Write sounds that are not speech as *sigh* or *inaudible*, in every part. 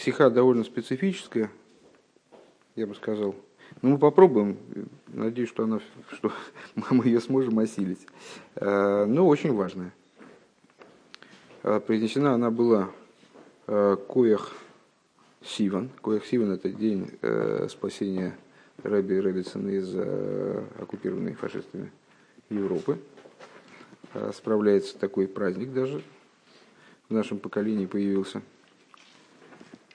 Сиха довольно специфическая, я бы сказал. Но мы попробуем. Надеюсь, что, она, что мы ее сможем осилить. Э, но очень важная. Э, произнесена она была э, Коях Сиван. Коях Сиван – это день спасения Рэби Рэббитсона из оккупированной фашистами Европы. Справляется такой праздник даже. В нашем поколении появился –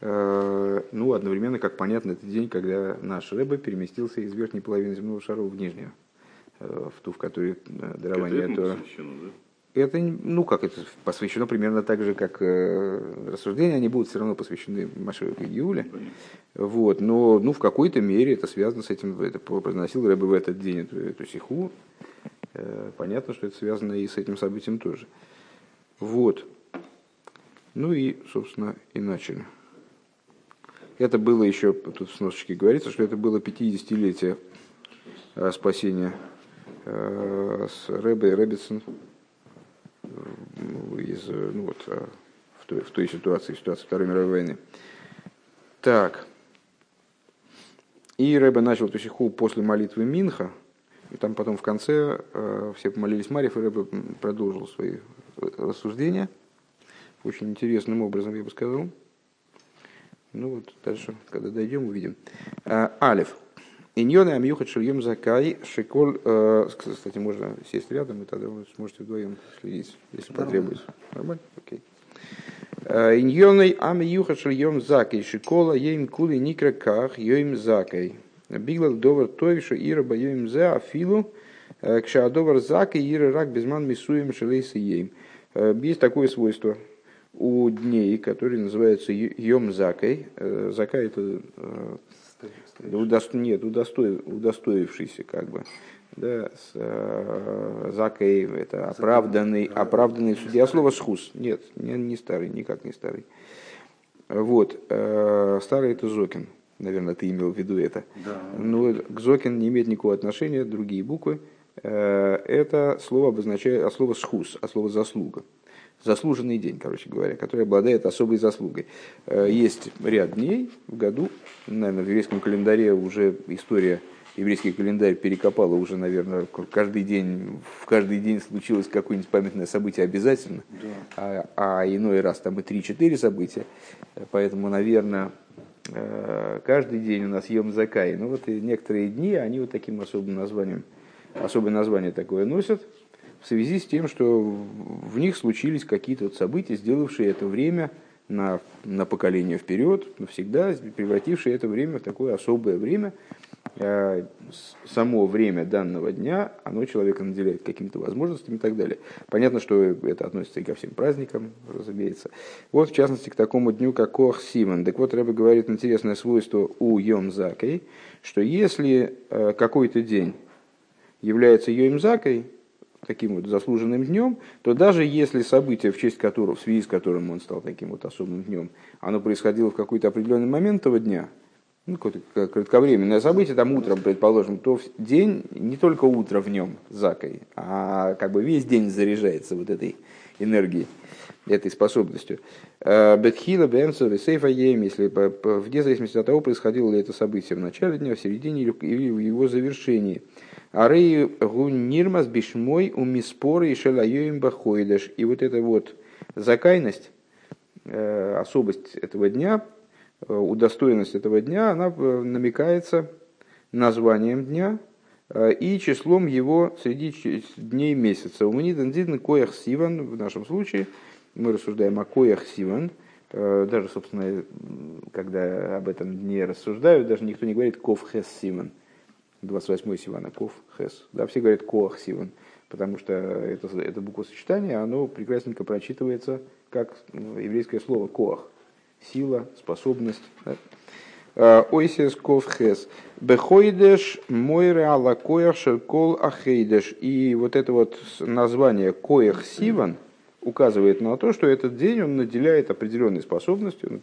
ну, одновременно, как понятно, это день, когда наш Рэбе переместился из верхней половины земного шара в нижнюю, э, в ту, в которой э, дарование Тора. Это, ну как, это посвящено примерно так же, как э, рассуждения, они будут все равно посвящены Машеву и Юле. Вот, но ну, в какой-то мере это связано с этим, это произносил Рэбе в этот день эту, эту сиху. Э, понятно, что это связано и с этим событием тоже. Вот. Ну и, собственно, и начали. Это было еще, тут в сносочке говорится, что это было 50-летие э, спасения э, с Рэбой Рэббитсон из, ну вот, э, в, той, в той ситуации, ситуации Второй мировой войны. Так. И Рэбе начал эту сиху после молитвы Минха, и там потом в конце э, все помолились Марьев, и Рэбе продолжил свои рассуждения. Очень интересным образом, я бы сказал. Ну вот дальше, когда дойдем, увидим. А, Алиф. Иньоны амьюхат шильем закай шиколь. Э, кстати, можно сесть рядом, и тогда вы сможете вдвоем следить, если потребуется. Нормально? Окей. А, Иньоны амьюхат шильем закай шикола ейм кули никраках йоим закай. Биглал довар тойша ира боем зе афилу э, кшаадовар закай ира рак безман мисуем шелейса ейм. Э, есть такое свойство – у дней, которые называются Йом Закой. Э, Закай это э, удосто, нет, удосто, удостоившийся как бы. Да, с, э, Закой это оправданный, оправданный судья. Слово схус. Нет, не, не старый, никак не старый. Вот. Э, старый это Зокин. Наверное, ты имел в виду это. Да. Но к Зокин не имеет никакого отношения, другие буквы. Э, это слово обозначает, а слово схус, а слово заслуга заслуженный день, короче говоря, который обладает особой заслугой. Э, есть ряд дней в году, наверное, в еврейском календаре уже история еврейский календарь перекопала уже, наверное, каждый день, в каждый день случилось какое-нибудь памятное событие обязательно, да. а, а иной раз там и 3-4 события. Поэтому, наверное, э, каждый день у нас Йом Закай. Ну вот и некоторые дни, они вот таким особым названием, особое название такое носят в связи с тем, что в них случились какие-то вот события, сделавшие это время на, на поколение вперед, навсегда превратившие это время в такое особое время. А, само время данного дня, оно человека наделяет какими-то возможностями и так далее. Понятно, что это относится и ко всем праздникам, разумеется. Вот, в частности, к такому дню, как Кох Симон. Так вот, Рэбе говорит интересное свойство у Йом Закой, что если э, какой-то день является Йом Закой, таким вот заслуженным днем, то даже если событие, в честь которого, в связи с которым он стал таким вот особым днем, оно происходило в какой-то определенный момент этого дня, ну, какое-то кратковременное событие, там утром, предположим, то день, не только утро в нем закой, а как бы весь день заряжается вот этой энергией, этой способностью. Э, Бетхила, Бенцо, Сейфа Ем, если вне зависимости от того, происходило ли это событие в начале дня, в середине или в его завершении – Арей гунирмас бишмой у миспоры и шелайоим бахойдаш. И вот эта вот закайность, э, особость этого дня, э, удостоенность этого дня, она э, намекается названием дня и числом его среди дней месяца. У Мниден Коях Сиван, в нашем случае, мы рассуждаем о Коях Сиван, даже, собственно, когда об этом дне рассуждают, даже никто не говорит Ков Хес Сиван – 28 Сивана, Ков, Хес. Да, все говорят Коах Сиван, потому что это, это буквосочетание, оно прекрасненько прочитывается как ну, еврейское слово Коах. Сила, способность. Да? А, Ойсес Ков Хес. Бехойдеш Мойре Алла Коях Шеркол Ахейдеш. И вот это вот название Коях Сиван указывает на то, что этот день он наделяет определенной способностью, он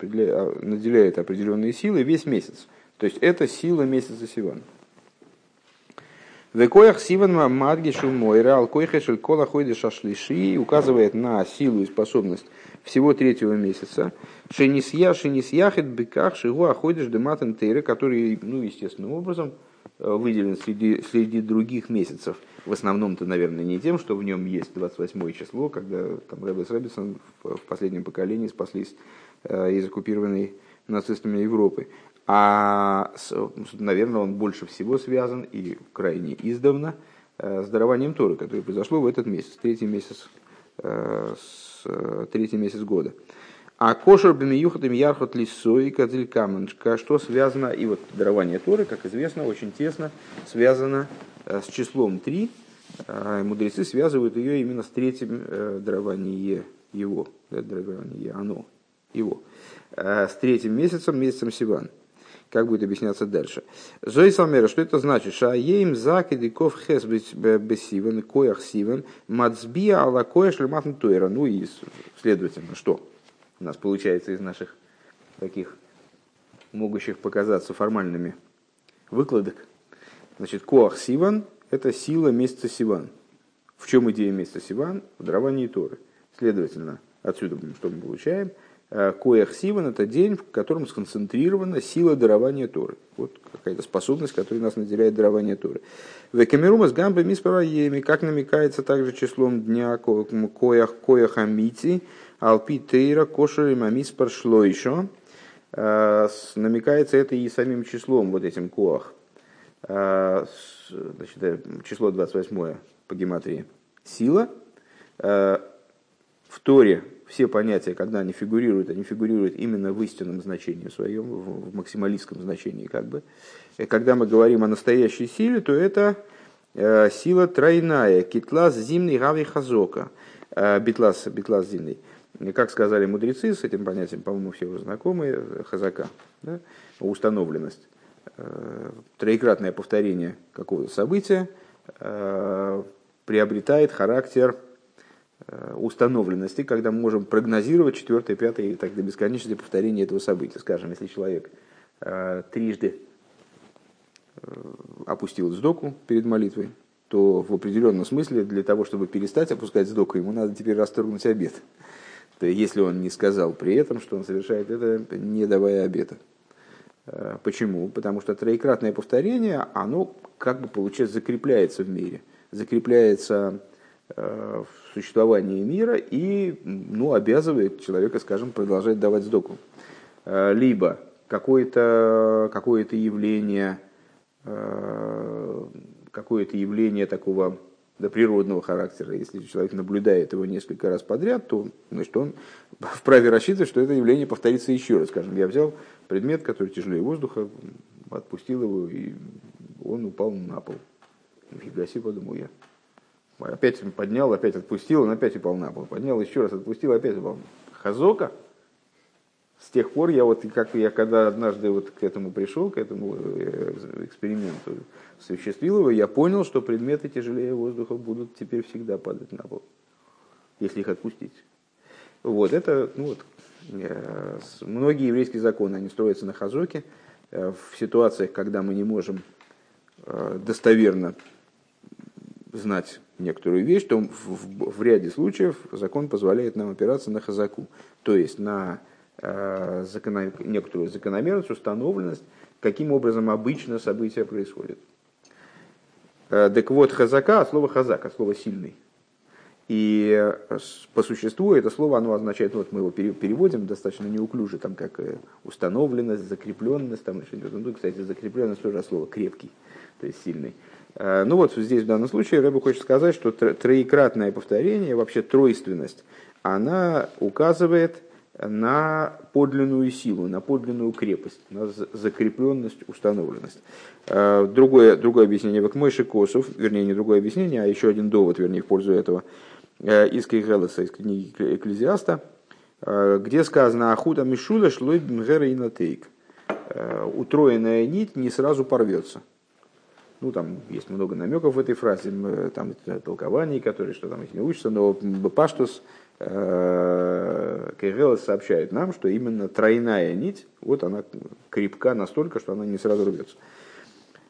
наделяет определенные силы весь месяц. То есть это сила месяца Сивана. Векоях Сиван Мадгишу Мойра, Алкойхешель Кола Хойдеша Шлиши указывает на силу и способность всего третьего месяца. Шенисья, Шенисьяхет, Беках, Шигу, Аходиш, Дематен Тейры, который, ну, естественным образом, э, выделен среди, среди других месяцев. В основном-то, наверное, не тем, что в нем есть 28 число, когда там Рэббес Рэббисон в последнем поколении спаслись э, из оккупированной нацистами Европы, а, наверное, он больше всего связан и крайне издавна э, с дарованием Торы, которое произошло в этот месяц, третий месяц, э, с, третий месяц года. А кошер бемиюхатым ярхот лисой кадзиль каменшка, что связано, и вот дарование Торы, как известно, очень тесно связано э, с числом 3. Мудрецы связывают ее именно с третьим дарованием его, дарование оно, его, с третьим месяцем, месяцем Сиван. Как будет объясняться дальше. Зои Салмера, что это значит? Шаеем закидиков хес бесивен, коях сивен, мацбия ала коя шлематн тойра. Ну и, следовательно, что у нас получается из наших таких могущих показаться формальными выкладок. Значит, коах сиван – это сила месяца сиван. В чем идея месяца сиван? В даровании Торы. Следовательно, отсюда что мы получаем – Коях Сиван – это день, в котором сконцентрирована сила дарования Торы. Вот какая-то способность, которая нас наделяет дарование Торы. Векамерума с гамбой миспараеми, как намекается также числом дня Коях Коях Амити, Алпи Тейра Кошери Мамиспар Шлойшо. Э, намекается это и самим числом, вот этим Коах. Э, значит, число 28 по гематрии. Сила. В Торе все понятия, когда они фигурируют, они фигурируют именно в истинном значении своем, в максималистском значении как бы. И когда мы говорим о настоящей силе, то это э, сила тройная, китлас зимний гави хазока, э, битлас, битлас зимний. Как сказали мудрецы, с этим понятием, по-моему, все уже знакомы, э, хазака, да? установленность. Троекратное повторение какого-то события приобретает характер установленности, когда мы можем прогнозировать четвертое, пятое и так до бесконечности повторение этого события. Скажем, если человек э, трижды э, опустил сдоку перед молитвой, то в определенном смысле для того, чтобы перестать опускать сдоку, ему надо теперь расторгнуть обед. То есть, если он не сказал при этом, что он совершает это, не давая обета. Почему? Потому что троекратное повторение, оно как бы получается закрепляется в мире, закрепляется в существование мира и ну, обязывает человека, скажем, продолжать давать сдоку. Э, либо какое-то какое явление, э, какое-то явление такого до природного характера. Если человек наблюдает его несколько раз подряд, то значит, он *laughs* вправе рассчитывать, что это явление повторится еще раз. Скажем, я взял предмет, который тяжелее воздуха, отпустил его, и он упал на пол. Фига себе, подумал я. Опять поднял, опять отпустил, он опять упал на пол. Поднял еще раз, отпустил, опять упал. Хазока. С тех пор я вот, как я когда однажды вот к этому пришел, к этому э, эксперименту, осуществил его, я понял, что предметы тяжелее воздуха будут теперь всегда падать на пол, если их отпустить. Вот это, ну вот, э, многие еврейские законы, они строятся на хазоке. Э, в ситуациях, когда мы не можем достоверно знать некоторую вещь, то в, в, ряде случаев закон позволяет нам опираться на хазаку, то есть на э, закономер, некоторую закономерность, установленность, каким образом обычно события происходят. Э, так вот, хазака от слова хазак, от слова сильный. И э, по существу это слово оно означает, вот мы его переводим достаточно неуклюже, там как э, установленность, закрепленность, там еще ну, кстати, закрепленность тоже слово крепкий, то есть сильный. Э, ну вот здесь в данном случае Рэбе хочет сказать, что троекратное повторение, вообще тройственность, она указывает на подлинную силу, на подлинную крепость, на закрепленность, установленность. Э, другое, другое объяснение Вакмойши Косов, вернее, не другое объяснение, а еще один довод, вернее, в пользу этого, э, из Кейгелеса, из книги Экклезиаста, где сказано «Ахуда Мишула шлой бмгера и натейк». Утроенная нить не сразу порвется. Ну, там есть много намеков в этой фразе, там толкований, которые что там их не учатся, но Паштус э, сообщает нам, что именно тройная нить, вот она крепка настолько, что она не сразу рвется.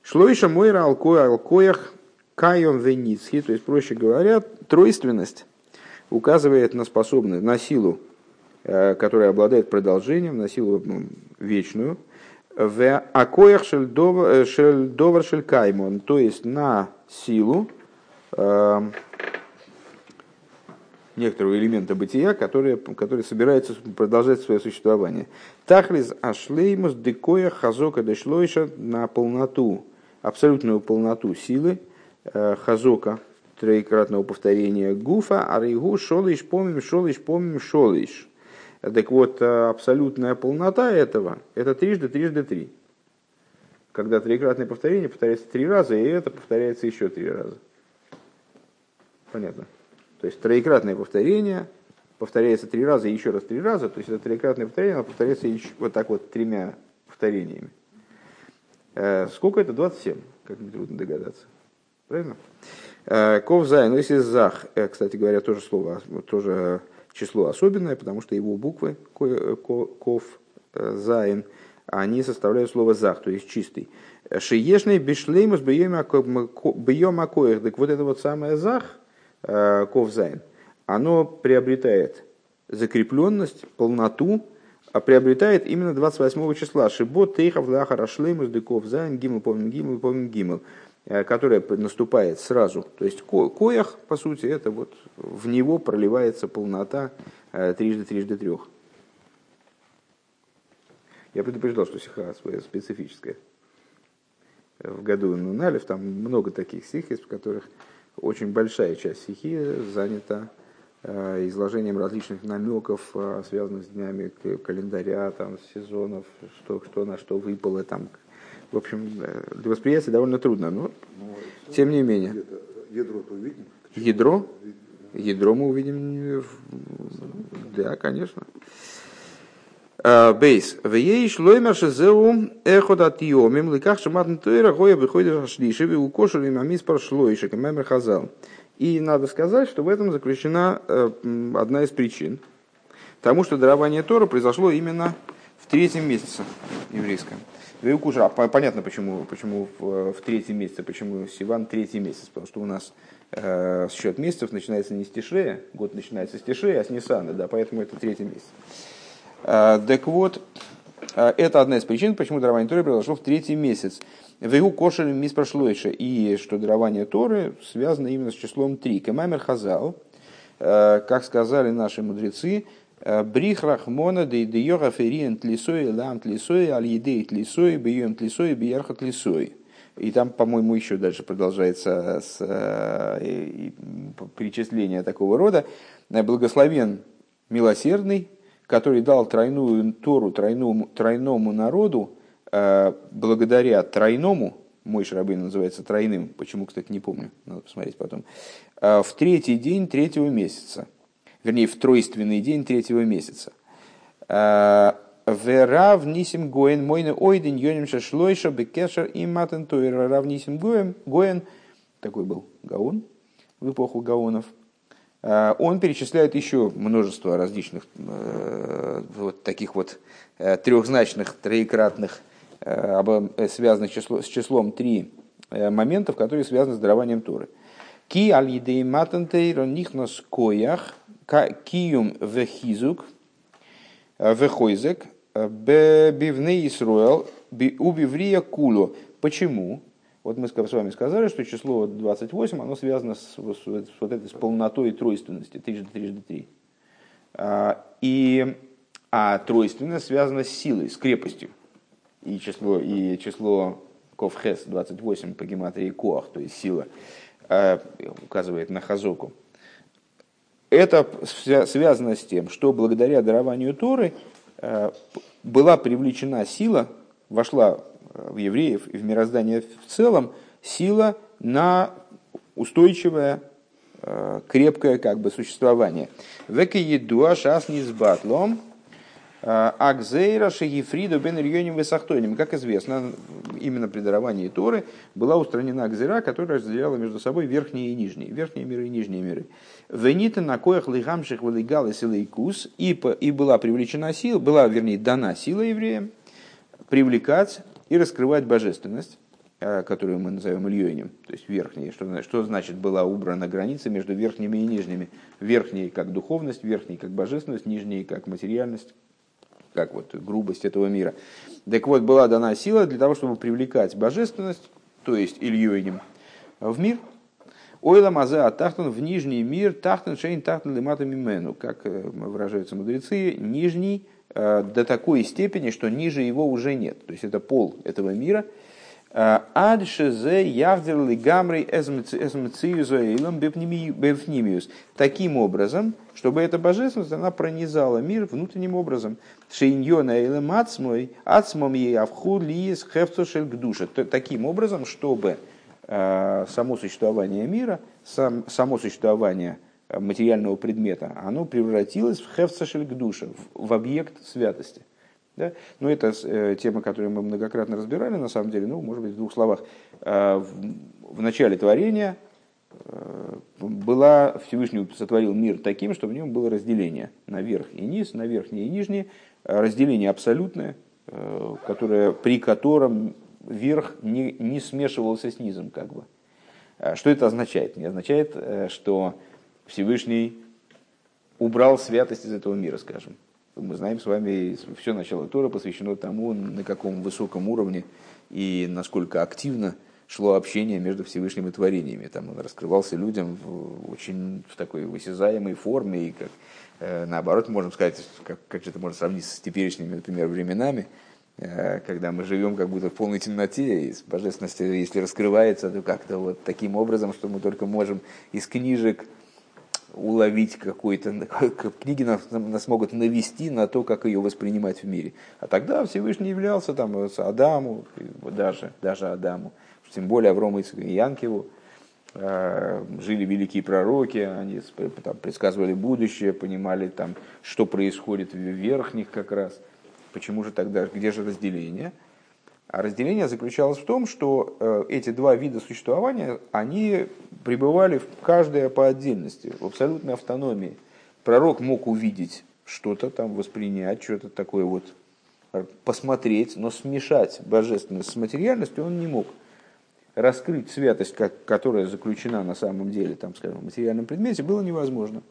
Шлойша Мойра Алкоя Алкоях кайом веницхи, то есть, проще говоря, тройственность указывает на способность, на силу, э, которая обладает продолжением, на силу вечную, в акоях шельдовар э, шелькаймон, то есть на силу э, некоторого элемента бытия, который, который собирается продолжать свое существование. Тахлиз ашлеймус декоя хазока дешлойша на полноту, абсолютную полноту силы э, хазока, троекратного повторения гуфа, а рейгу шолиш помим, шолиш помим, шолиш. Так вот, э, абсолютная полнота этого – это трижды, трижды три. Когда троекратное повторение повторяется три раза, и это повторяется еще три раза. Понятно? То есть троекратное повторение повторяется три раза и еще раз три раза. То есть это троекратное повторение, оно повторяется еще, вот так вот тремя повторениями. Э, сколько это? 27, как нетрудно догадаться. Правильно? Э, כ״ז, ну если זך, кстати говоря, тоже слово, тоже число особенное, потому что его буквы כ״ף зайн, они составляют слово зах, то есть чистый. Шиешный бишлеймус бьем акоих. Так вот это вот самое зах, Э, ковзайн, оно приобретает закрепленность, полноту, а приобретает именно 28 числа. Шибот тейхав лахар ашлеймус деков зайн гимл помним гимл помним гимл, э, которая наступает сразу. То есть коях, по сути, это вот в него проливается полнота э, трижды трижды трех. Я предупреждал, что сиха своя специфическая. В году Нуналев там много таких стих, в которых очень большая часть стихи занята э, изложением различных намеков, э, связанных с днями календаря, там, сезонов, что, что на что выпало. Там. В общем, э, для восприятия довольно трудно, но ну, тем не менее. Ядро увидим? Ядро? Ядро мы увидим. Да, конечно. Бейс. Вееш лоймер шезеу эхот от йомим, ликах шаматн тойра, гоя выходит шлиши, ви укошили мамис пар шлойши, камемер хазал. И надо сказать, что в этом заключена одна из причин. Тому, что дарование Тора произошло именно в третьем месяце еврейском. Веукуша, понятно, почему, почему в, в третьем месяце, почему Сиван третий месяц, потому что у нас э, счет месяцев начинается не с Тишрея, год начинается с Тишрея, а с Нисана, да, поэтому это третий месяц. Э, так вот, э, это одна из причин, почему дарование Торы произошло в третий месяц. В его кошеле мисс прошлойше, и что дарование Торы связано именно с числом 3. Кемаймер Хазал, э, как сказали наши мудрецы, Брих Рахмона да идеора фериен тлисой лам тлисой аль едей тлисой бьем тлисой биярха тлисой. И там, по-моему, еще дальше продолжается с, и, перечисление такого рода. Благословен милосердный, который дал тройную Тору тройному, тройному народу, э, благодаря тройному, мой шарабын называется тройным, почему, кстати, не помню, надо посмотреть потом, э, в третий день третьего месяца, вернее, в тройственный день третьего месяца. Э, Верав нисим гоен мойны ойден йоним шашлойша бекешер и матен тойра рав нисим гоен, такой был гаон в эпоху гаонов – Э, он перечисляет еще множество различных э, вот таких вот трехзначных, троекратных, связанных с числом три моментов, которые связаны с дарованием Торы. Ки аль едей матантейр нихнос коях, киюм вехизук, вехойзек, бивней Исруэл, убиврия кулу. Почему? Вот мы с вами сказали, что число 28, оно связано с, с, с вот этой с полнотой тройственности, трижды, трижды, три. А, и, а тройственность связана с силой, с крепостью. И число, и число Ковхес 28 по гематрии Коах, то есть сила, а, указывает на Хазоку. Это связано с тем, что благодаря дарованию Торы а, была привлечена сила, вошла в евреев и в мироздание в целом сила на устойчивое, э, крепкое как бы существование. Веки едуа шас низбатлом э, Акзейра Шагифриду бен Ильоним Весахтоним. Как известно, именно при даровании Торы была устранена Акзейра, которая разделяла между собой верхние и нижние, верхние миры и нижние миры. Венита на коях лигамших валигал и кус, и была привлечена сила, была, вернее, дана сила евреям привлекать и раскрывать божественность, которую мы назовем Ильёнем, то есть верхней, что, что значит была убрана граница между верхними и нижними. Верхней как духовность, верхней как божественность, нижней как материальность, как вот грубость этого мира. Так вот, была дана сила для того, чтобы привлекать божественность, то есть Ильёнем, в мир. Ойла мазе атахтан в нижний мир, тахтан шейн тахтан лимата мимену, как э, выражаются мудрецы, нижний э, до такой степени, что ниже его уже нет. То есть это пол этого мира. Э, Адшезе яхдер лигамрей эзмциюзоилом бефнимиус. Таким образом, чтобы эта божественность, она пронизала мир внутренним образом. Шейньона эйлем ацмой, ацмом ей авхуд лиес хефцошель гдуша. Таким образом, чтобы Э, само существование мира, сам, само существование материального предмета, оно превратилось в хевцашель душа, в, в объект святости. Да? Но это э, тема, которую мы многократно разбирали, на самом деле, ну, может быть, в двух словах. Э, в, в начале творения э, была, Всевышний сотворил мир таким, что в нем было разделение на верх и низ, на верхние и нижние, разделение абсолютное, э, которое, при котором верх не, не смешивался с низом, как бы. А что это означает? Не означает, э, что Всевышний убрал святость из этого мира, скажем. Мы знаем с вами, все начало Тора посвящено тому, на каком высоком уровне и насколько активно шло общение между Всевышним и творениями. Там он раскрывался людям в очень в такой высязаемой форме, и как, э, наоборот, можем сказать, как, как это можно сравнить с теперешними, например, временами, Э, когда мы живем как будто в полной темноте, и божественность, если раскрывается, то как-то вот таким образом, что мы только можем из книжек уловить какой-то, *laughs* книги нас, нас могут навести на то, как ее воспринимать в мире. А тогда Всевышний являлся там с Адаму, даже, даже Адаму, тем более Аврому и Янкеву, э, жили великие пророки, они там, предсказывали будущее, понимали, там, что происходит в верхних как раз – Почему же тогда, где же разделение? А разделение заключалось в том, что э, эти два вида существования, они пребывали в каждое по отдельности, в абсолютной автономии. Пророк мог увидеть что-то там, воспринять, что-то такое вот, э, посмотреть, но смешать божественность с материальностью он не мог. Раскрыть святость, как, которая заключена на самом деле, там, скажем, в материальном предмете, было невозможно.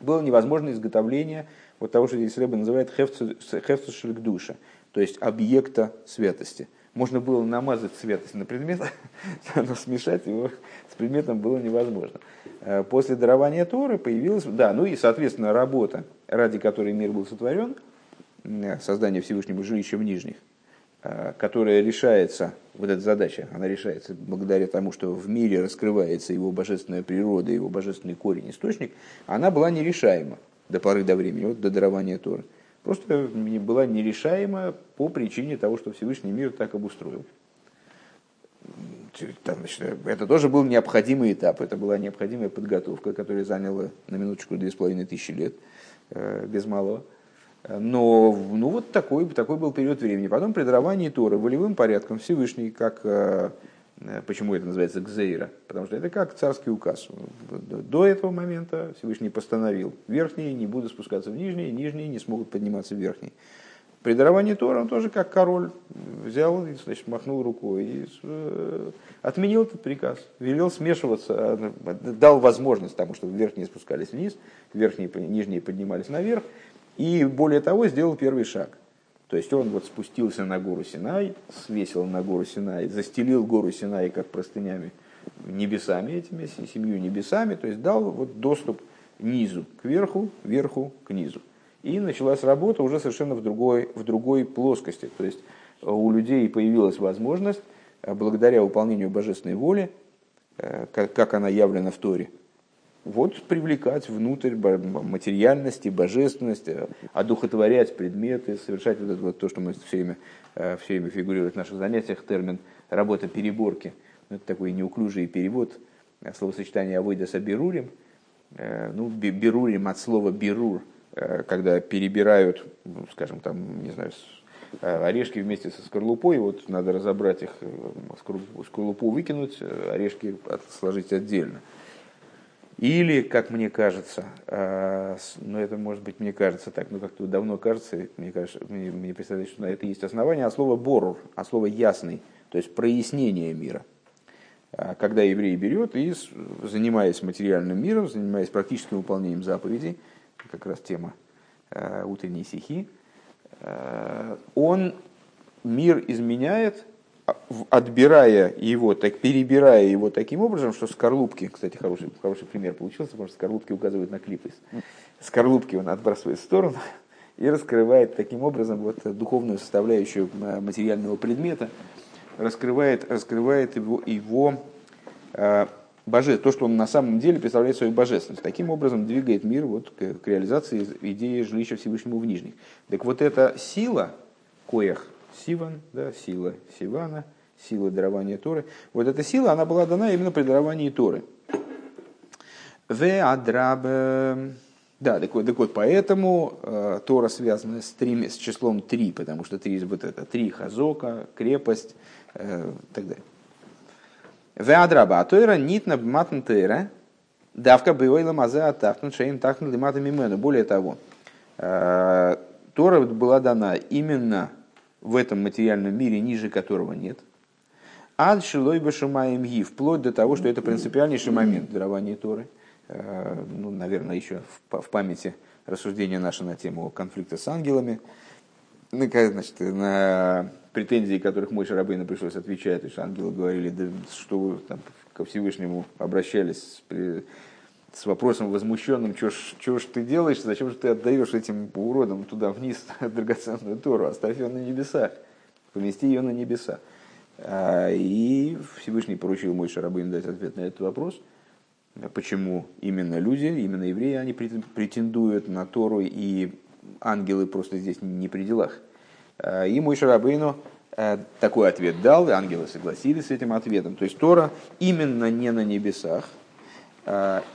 Было невозможно изготовление вот того, что здесь Рэбе называет хефцу шельгдуша, то есть объекта святости. Можно было намазать святость на предмет, *laughs* но смешать его с предметом было невозможно. Э, после дарования Торы появилась, да, ну и, соответственно, работа, ради которой мир был сотворен, э, создание Всевышнего жилища в Нижних, э, которая решается, вот эта задача, она решается благодаря тому, что в мире раскрывается его божественная природа, его божественный корень, источник, она была нерешаема до поры до времени, вот до дарования Торы. Просто была нерешаема по причине того, что Всевышний мир так обустроил. Там, значит, это тоже был необходимый этап, это была необходимая подготовка, которая заняла на минуточку две с половиной тысячи лет, э, без малого. Но ну, вот такой, такой был период времени. Потом при даровании Торы волевым порядком Всевышний, как э, почему это называется гзейра? Потому что это как царский указ. До этого момента Всевышний постановил, верхние не будут спускаться в нижние, нижние не смогут подниматься в верхние. При даровании Тора он тоже как король взял и значит, махнул рукой и э, отменил этот приказ, велел смешиваться, дал возможность тому, чтобы верхние спускались вниз, верхние, нижние поднимались наверх, и более того сделал первый шаг – то есть он вот спустился на гору Синай, свесил на гору Синай, застелил гору Синай как простынями небесами этими, семью небесами, то есть дал вот доступ низу к верху, верху к низу. И началась работа уже совершенно в другой, в другой плоскости. То есть у людей появилась возможность, э, благодаря выполнению божественной воли, э, как она явлена в Торе, вот привлекать внутрь материальности, божественности, одухотворять предметы, совершать вот это вот то, что мы все время, э, все время фигурирует в наших занятиях, термин работа переборки. Это такой неуклюжий перевод э, словосочетания авойда с берурим. Э, ну, берурим от слова берур, когда перебирают, ну, скажем, там, не знаю, орешки вместе со скорлупой, вот надо разобрать их, скорлупу выкинуть, орешки сложить отдельно. Или, как мне кажется, э, ну это может быть мне кажется так, но как-то давно кажется, мне, кажется, мне, мне представляется, что на это есть основание, а слово борур, а слово ясный, то есть прояснение мира. Э, когда еврей берет и, занимаясь материальным миром, занимаясь практическим выполнением заповедей, как раз тема э, утренней стихи, он мир изменяет отбирая его, так, перебирая его таким образом, что скорлупки, кстати, хороший, хороший пример получился, потому что скорлупки указывают на клипы. Скорлупки он отбрасывает в сторону *laughs* и раскрывает таким образом вот духовную составляющую э, материального предмета, раскрывает, раскрывает его, его э, боже, то, что он на самом деле представляет свою божественность. Таким образом двигает мир вот к, к реализации идеи жилища Всевышнему в Нижних. Так вот эта сила, коях, Сиван, да, сила Сивана, сила дарования Торы. Вот эта сила, она была дана именно при даровании Торы. В адраб... Да, так вот, так вот поэтому э, Тора связана с, три, с числом 3, потому что 3 вот это 3 хазока, крепость э, и так далее. В адраба Тора нитна матн тера, давка бывайла мазе атахтан шейн тахтан лимата мимену. Более того, э, Тора была дана именно в этом материальном мире, ниже которого нет. Ад шилой башумаем ги, вплоть до того, что это принципиальнейший момент дарования Торы. Э, ну, наверное, еще в памяти рассуждения наши на тему конфликта с ангелами. Ну, значит, на претензии, которых мой Шарабейна пришлось отвечать, то есть ангелы говорили, да, что там, ко Всевышнему обращались с, вопросом возмущенным, что ж ты делаешь, зачем же ты отдаешь этим уродам туда вниз *laughs* драгоценную Тору, оставь ее на небесах, помести ее на небеса. А, и Всевышний поручил мой Шарабейн дать ответ на этот вопрос, почему именно люди, именно евреи, они претендуют на Тору, и ангелы просто здесь не при делах. А, и мой Шарабейну э, такой ответ дал, и ангелы согласились с этим ответом. То есть Тора именно не на небесах,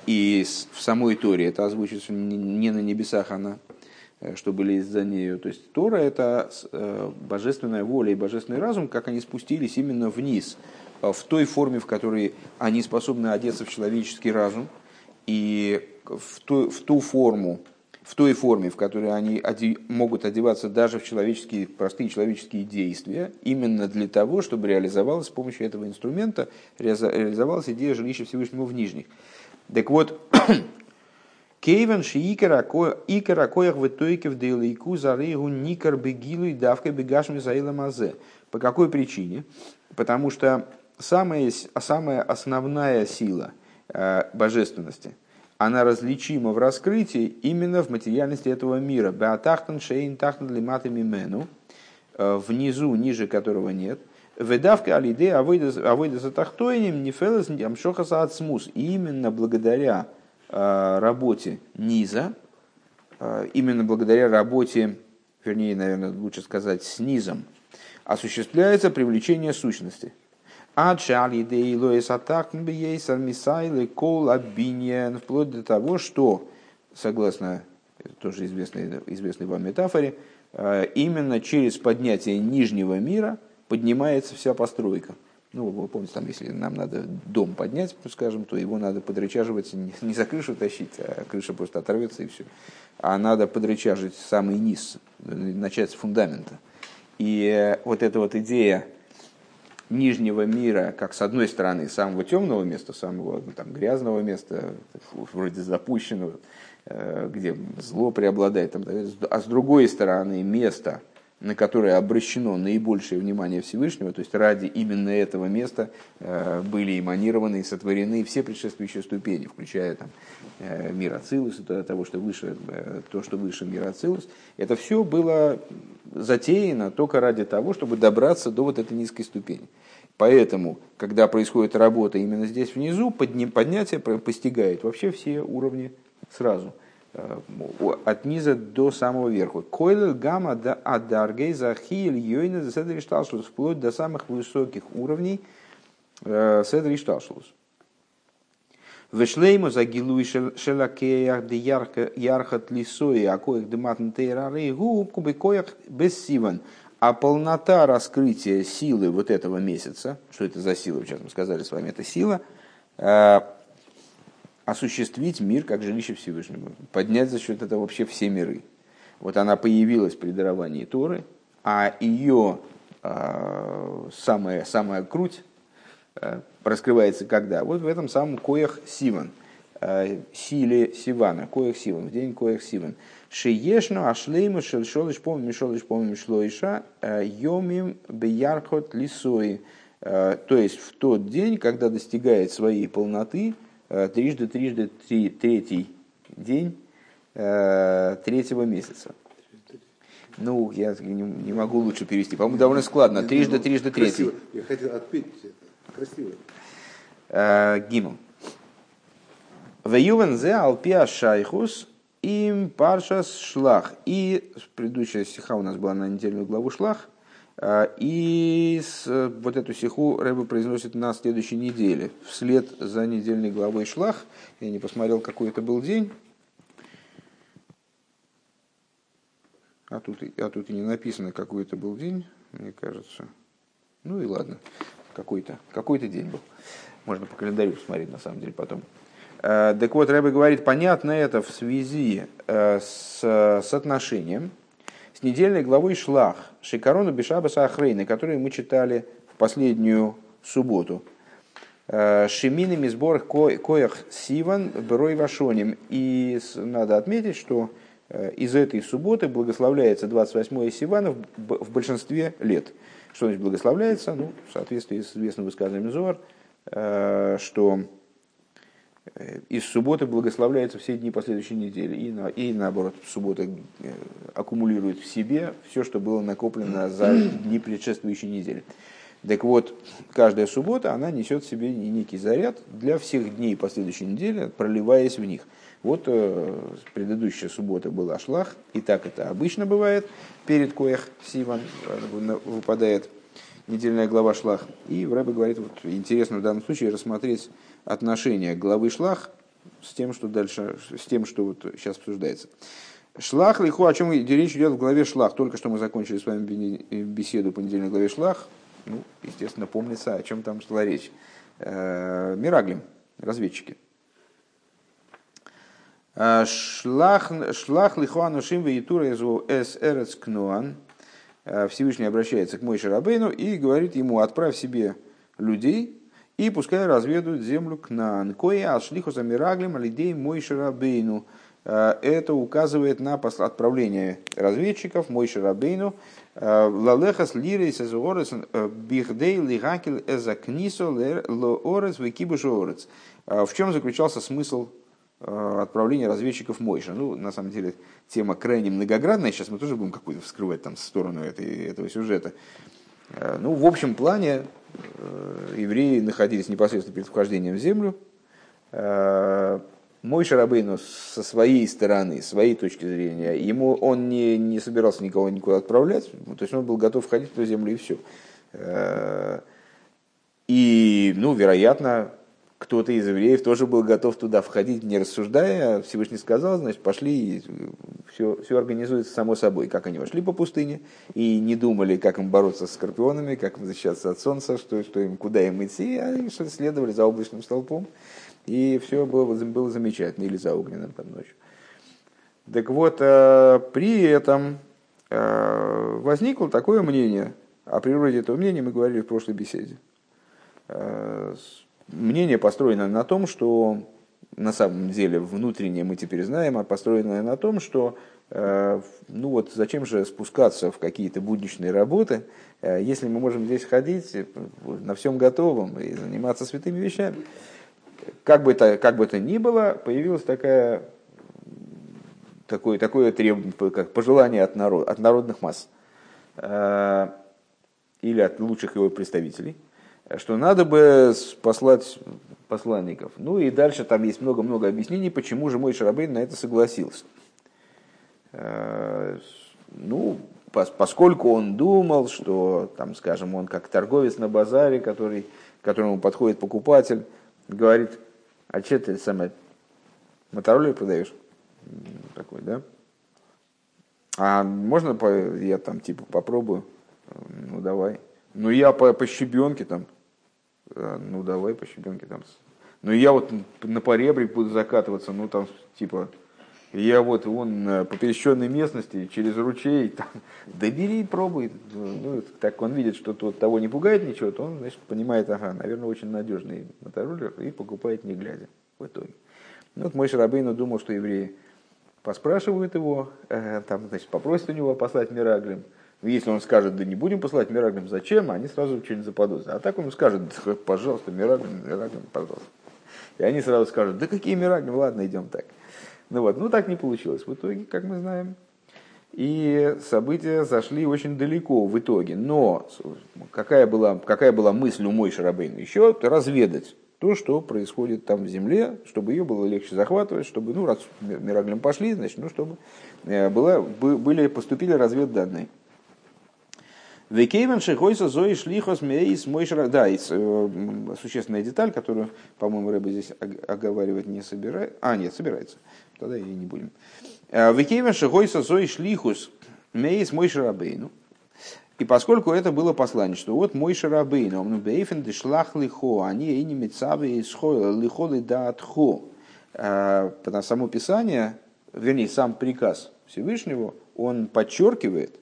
и в самой Торе это озвучивается не на небесах она, э, что были из-за нее. То есть Тора – это э, божественная воля и божественный разум, как они спустились именно вниз, э, в той форме, в которой они способны одеться в человеческий разум, и в ту, в ту форму, в той форме, в которой они оде, могут одеваться даже в человеческие, простые человеческие действия, именно для того, чтобы реализовалась с помощью этого инструмента, реализовалась идея жилища Всевышнего в нижних. Так вот, *coughs* Кейвен ши икара коях в итоге в дейлайку за рейгу никар бегилу и давка бегашми заила мазе. По какой причине? Потому что самая, самая основная сила э, божественности, она различима в раскрытии именно в материальности этого мира. Беатахтан шейн тахтан лимата мимену, э, внизу, ниже которого нет – Ведавка алиде авойда за тахтойним нефелес амшохаса ацмус. Именно благодаря э, работе низа, э, именно благодаря работе, вернее, наверное, лучше сказать, с низом, осуществляется привлечение сущности. Вплоть до того, что, согласно тоже известной, известной вам метафоре, э, именно через поднятие нижнего мира – поднимается вся постройка. Ну, вы помните, там, если нам надо дом поднять, скажем, то его надо подрычаживать, *laughs* не за крышу тащить, а крыша просто оторвется и все. А надо подрычажить самый низ, начать с фундамента. И э, вот эта вот идея нижнего мира, как с одной стороны самого темного места, самого ну, там, грязного места, вроде запущенного, э, где зло преобладает, а с другой стороны места, на которое обращено наибольшее внимание Всевышнего, то есть ради именно этого места э, были эманированы и сотворены все предшествующие ступени, включая там, э, мир Ацилус, того, что выше, э, то, что выше мира Ацилус. Это все было затеяно только ради того, чтобы добраться до вот этой низкой ступени. Поэтому, когда происходит работа именно здесь внизу, поднятие постигает вообще все уровни сразу – от низа до самого верху. Койлер гамма да адаргей захиль йойна за седри шталшлус, вплоть до самых высоких уровней э, седри шталшлус. Вешлейму за гилуй шелакеях де ярхат лисои, а коих дематн тейрары губ кубы коях без сиван. А полнота раскрытия силы вот этого месяца, что это за сила, сейчас мы сказали с вами, это сила, э, осуществить мир как жилище Всевышнего, поднять за счет этого вообще все миры. Вот она появилась при даровании Торы, а ее э, самая, самая круть э, раскрывается когда? Вот в этом самом Коях Сиван, э, силе Сивана, Коях Сиван, в день Коях Сиван. Шиешну ашлейму шельшолыш помню мишолыш помню шлоиша э, йомим беярхот лисои. То есть в тот день, когда достигает своей полноты, трижды, трижды, три, третий день третьего месяца. Ну, я не, не могу лучше перевести. По-моему, довольно складно. Трижды, ну, трижды, третий. Я хотел отметить это. Красиво. Гимл. Веювен зе алпиа шайхус им паршас шлах. И предыдущая стиха у нас была на недельную главу шлах. А, и с, вот эту стиху Рэба произносит на следующей неделе, вслед за недельной главой шлах. Я не посмотрел, какой это был день. А тут, а тут и не написано, какой это был день, мне кажется. Ну и ладно, какой-то какой день был. Можно по календарю посмотреть, на самом деле, потом. Э, так вот, Рэбе говорит, понятно это в связи э, с, с отношением, недельной главой Шлах, Шикарону Бешаба Сахрейны, которую мы читали в последнюю субботу. Э, Шиминами сборах коях Сиван Брой Вашоним. И надо отметить, что из этой субботы благословляется 28 Сивана в большинстве лет. Что значит благословляется? Ну, в соответствии с известным высказыванием Зор, что Э, из субботы благословляется все дни последующей недели. И, на, и наоборот, суббота э, аккумулирует в себе все, что было накоплено за *clears throat* дни предшествующей недели. Так вот, каждая суббота, она несет в себе некий заряд для всех дней последующей недели, проливаясь в них. Вот э, предыдущая суббота была шлах, и так это обычно бывает. Перед коях Сиван э, выпадает недельная глава шлах. И Рэбе говорит, вот интересно в данном случае рассмотреть отношение главы шлах с тем, что дальше, с тем, что вот сейчас обсуждается. Шлах лиху, о чем речь идет в главе шлах. Только что мы закончили с вами беседу по недельной главе шлах. Ну, естественно, помнится, о чем там шла речь. Э, Мираглим, разведчики. Э, шлах, шлах лиху анушим вейтура эс эрец кнуан. Э, Всевышний обращается к Мойше Рабейну и говорит ему, отправь себе людей, и пускай разведут землю к Наан. Кое ашлиху за мираглем алидей Мойше Рабейну. Э, это указывает на отправление разведчиков Мойше Рабейну. Э, Лалехас лирейс эзуорес бихдей лигакел эзакнисо лоорес викибушоорец. В чем заключался смысл отправления разведчиков Мойша. Ну, на самом деле, тема крайне многогранная. Сейчас мы тоже будем какую-то вскрывать там сторону этой, этого сюжета. Э, ну, в общем плане, э, евреи находились непосредственно перед вхождением в землю. Э, мой Шарабейну со своей стороны, своей точки зрения, ему он не, не собирался никого никуда отправлять, то есть он был готов входить в эту землю и все. И, ну, вероятно, кто-то из евреев тоже был готов туда входить, не рассуждая. Всевышний сказал, значит, пошли, и все, все организуется само собой. Как они вошли по пустыне и не думали, как им бороться с скорпионами, как им защищаться от солнца, что, что им, куда им идти, а они следовали за облачным столпом. И все было, было замечательно, или за огненным под ночью. Так вот, э, при этом э, возникло такое мнение, о природе этого мнения мы говорили в прошлой беседе э, мнение построено на том, что на самом деле внутреннее мы теперь знаем, а построено на том, что э, ну вот зачем же спускаться в какие-то будничные работы, э, если мы можем здесь ходить э, на всем готовом и заниматься святыми вещами. Как бы то, как бы то ни было, появилось такая, такое, такое требование, как пожелание от, народ, от народных масс или от лучших его представителей – что надо бы послать посланников. Ну и дальше там есть много-много объяснений, почему же мой Шарабейн на это согласился. Э, ну, поскольку он думал, что, там, скажем, он как торговец на базаре, который, к которому подходит покупатель, говорит, а что ты самое, мотороллер продаешь? Такой, да? А можно я там типа попробую? Ну давай. Ну я по, по щебенке там, ну давай по щебенке там Ну, я вот на поребрик буду закатываться, ну, там, типа, я вот вон по пересеченной местности, через ручей, там, *laughs* да бери пробуй. Ну, так он видит, что тот того не пугает ничего, то он, значит, понимает, ага, наверное, очень надежный мотороллер, и покупает не глядя в итоге. Ну, вот мой Шарабейну думал, что евреи поспрашивают его, э, там, значит, попросят у него послать Мираглем. Если он скажет, да не будем посылать Мираглем, зачем, они сразу что-нибудь заподозрят. А так он скажет, да, пожалуйста, Мираглем, Мираглем, пожалуйста. И они сразу скажут, да какие Мираглем, ладно, идем так. Ну вот, ну так не получилось в итоге, как мы знаем. И события зашли очень далеко в итоге. Но какая была, какая была мысль у Мой Шарабейна? Еще разведать то, что происходит там в земле, чтобы ее было легче захватывать, чтобы, ну, раз Мираглем пошли, значит, ну, чтобы э, была, были, поступили разведданные. Векейвен шихойса зои шлихос мейс мой Да, и э, существенная деталь, которую, по-моему, Рэба здесь оговаривать не собирается. А, нет, собирается. Тогда и не будем. Э, Векейвен шихойса зои шлихус мейс мой шарабейну. И поскольку это было посланничество, вот мой шарабейн, он бейфен дешлах лихо, они и не мецавы исхо, лихо ли даатхо. Потому само Писание, вернее, сам приказ Всевышнего, он подчеркивает,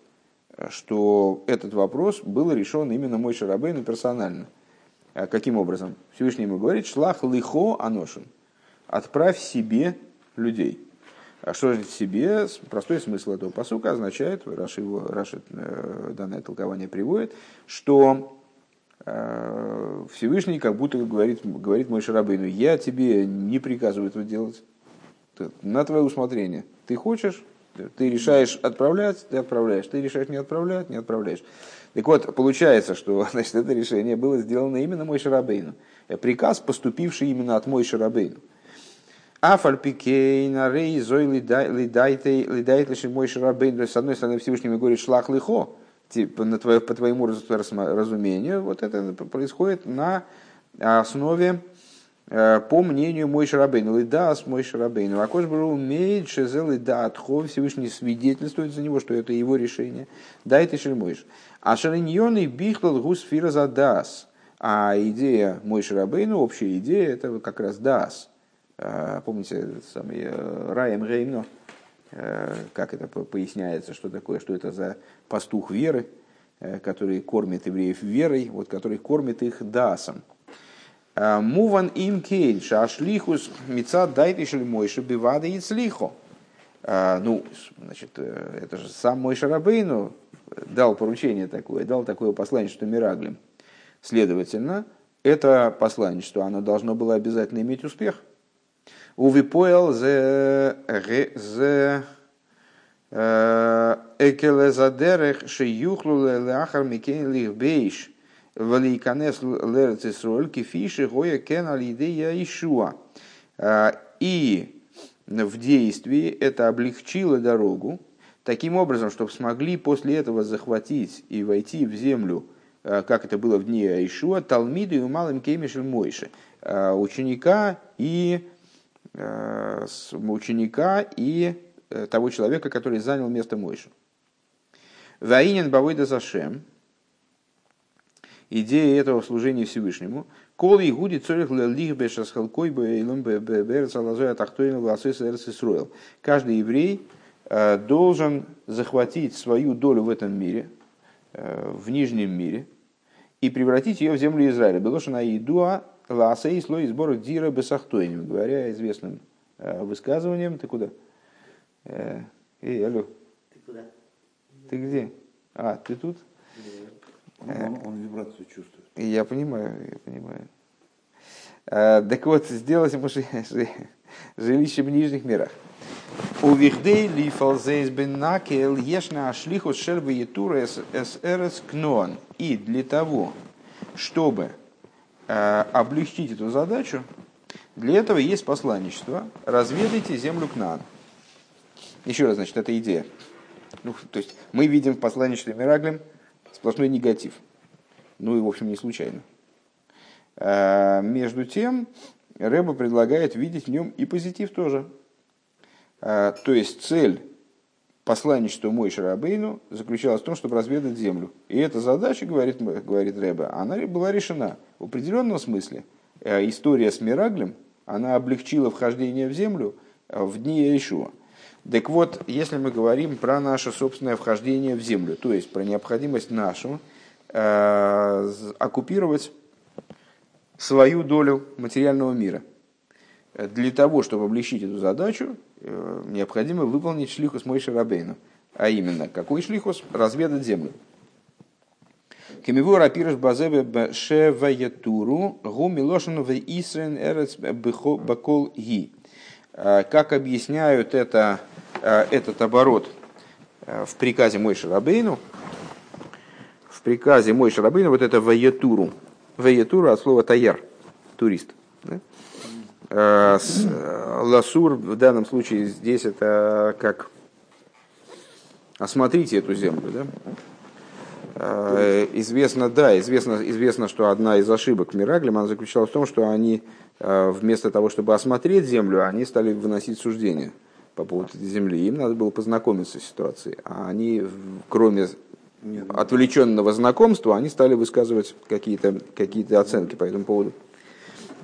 что этот вопрос был решен именно мой шарабейну персонально. А каким образом? Всевышний ему говорит, шлах лихо аношин, отправь себе людей. А что же себе? Простой смысл этого посука означает, Раши, Раши э, данное толкование приводит, что э, Всевышний как будто говорит, говорит мой Шарабейну, я тебе не приказываю этого делать, на твое усмотрение. Ты хочешь, ты решаешь отправлять, ты отправляешь. Ты решаешь не отправлять, не отправляешь. Так вот, получается, что *laughs* значит, это решение было сделано именно мой Шарабейну. Приказ, поступивший именно от мой Шарабейну. Афальпикей рей зой лидает лишь мой шарабейн. С одной стороны, Всевышний говорит шлах лихо, типа, на твое, по твоему разумению, вот это происходит на основе, э, по мнению мой шарабейн, лида с мой шарабейн. А кош был умеет шезел лида отхо, Всевышний свидетельствует за него, что это его решение. Дай ты шельмойш. А шариньоны бихлал гус фира за дас. А идея мой шарабейну, общая идея, это как раз дас а, помните, самый э, Раем Реймно, э, как это поясняется, что такое, что это за пастух веры, э, который кормит евреев верой, вот который кормит их дасом. Муван им кейн, шашлихус мица дайте шельмойши бивада и слихо. А, ну, значит, это же сам мой Шарабейну дал поручение такое, дал такое послание, что Мираглим. Следовательно, это послание, что оно должно было обязательно иметь успех. Увипоэл зе экелезадерех шеюхлу леахар микен лихбейш валиканес лерцисроль кифиши гоя кен алидея ишуа. И в действии это облегчило дорогу, таким образом, чтобы смогли после этого захватить и войти в землю, как это было в дни Аишуа, Талмиду и Малым Кемишель Мойши, ученика и ученика и э, того человека, который занял место Мойши. Ваинен Бавойда Зашем, идея этого служения Всевышнему, Кол и гуди цорих лих бешасхалкой бейлом берцалазой атахтойн строил. Каждый еврей э, должен захватить свою долю в этом мире, в нижнем мире, и превратить ее в землю Израиля. Белошина идуа Ласей слой сбора дира бесахтойним, говоря известным э, высказыванием. Ты куда? Э, эй, алло. Ты куда? Ты где? А, ты тут? Он, он, вибрацию чувствует. Я понимаю, я понимаю. А, так вот, сделать ему жилище в нижних мирах. У вихдей лифал зейс бен накел ешна ашлиху шельбы етура эс эрес кнон. И для того, чтобы Э, облегчить эту задачу, для этого есть посланничество. Разведайте землю к нам. Еще раз, значит, это идея. Ну, то есть мы видим в посланничестве Мираглем сплошной негатив. Ну и, в общем, не случайно. А, между тем, Рэба предлагает видеть в нем и позитив тоже. А, то есть цель посланничество мой Шарабейну заключалось в том, чтобы разведать землю. И эта задача, говорит, говорит Рэбе, она была решена в определенном смысле. история с Мираглем, она облегчила вхождение в землю в дни Иешуа. Так вот, если мы говорим про наше собственное вхождение в землю, то есть про необходимость нашу э, оккупировать свою долю материального мира. Для того, чтобы облегчить эту задачу, э, необходимо выполнить шлихус Мойши Рабейну. А именно, какой шлихус? Разведать землю. Кемивор апирыш базебе шеваятуру гу милошину в Исрен эрец бакол ги. Э, как объясняют это, э, этот оборот э, в приказе Мой Шарабейну, в приказе Мой Шарабейну вот это ваятуру, ваятуру от слова таяр, турист. Ласур в данном случае здесь это как осмотрите эту землю, да? Известно, да, известно, известно, что одна из ошибок Мираглем, она заключалась в том, что они Э, вместо того, чтобы осмотреть землю, они стали выносить суждения по поводу этой земли. Им надо было познакомиться с ситуацией. А они, кроме ну, отвлеченного знакомства, они стали высказывать какие-то какие оценки по этому поводу.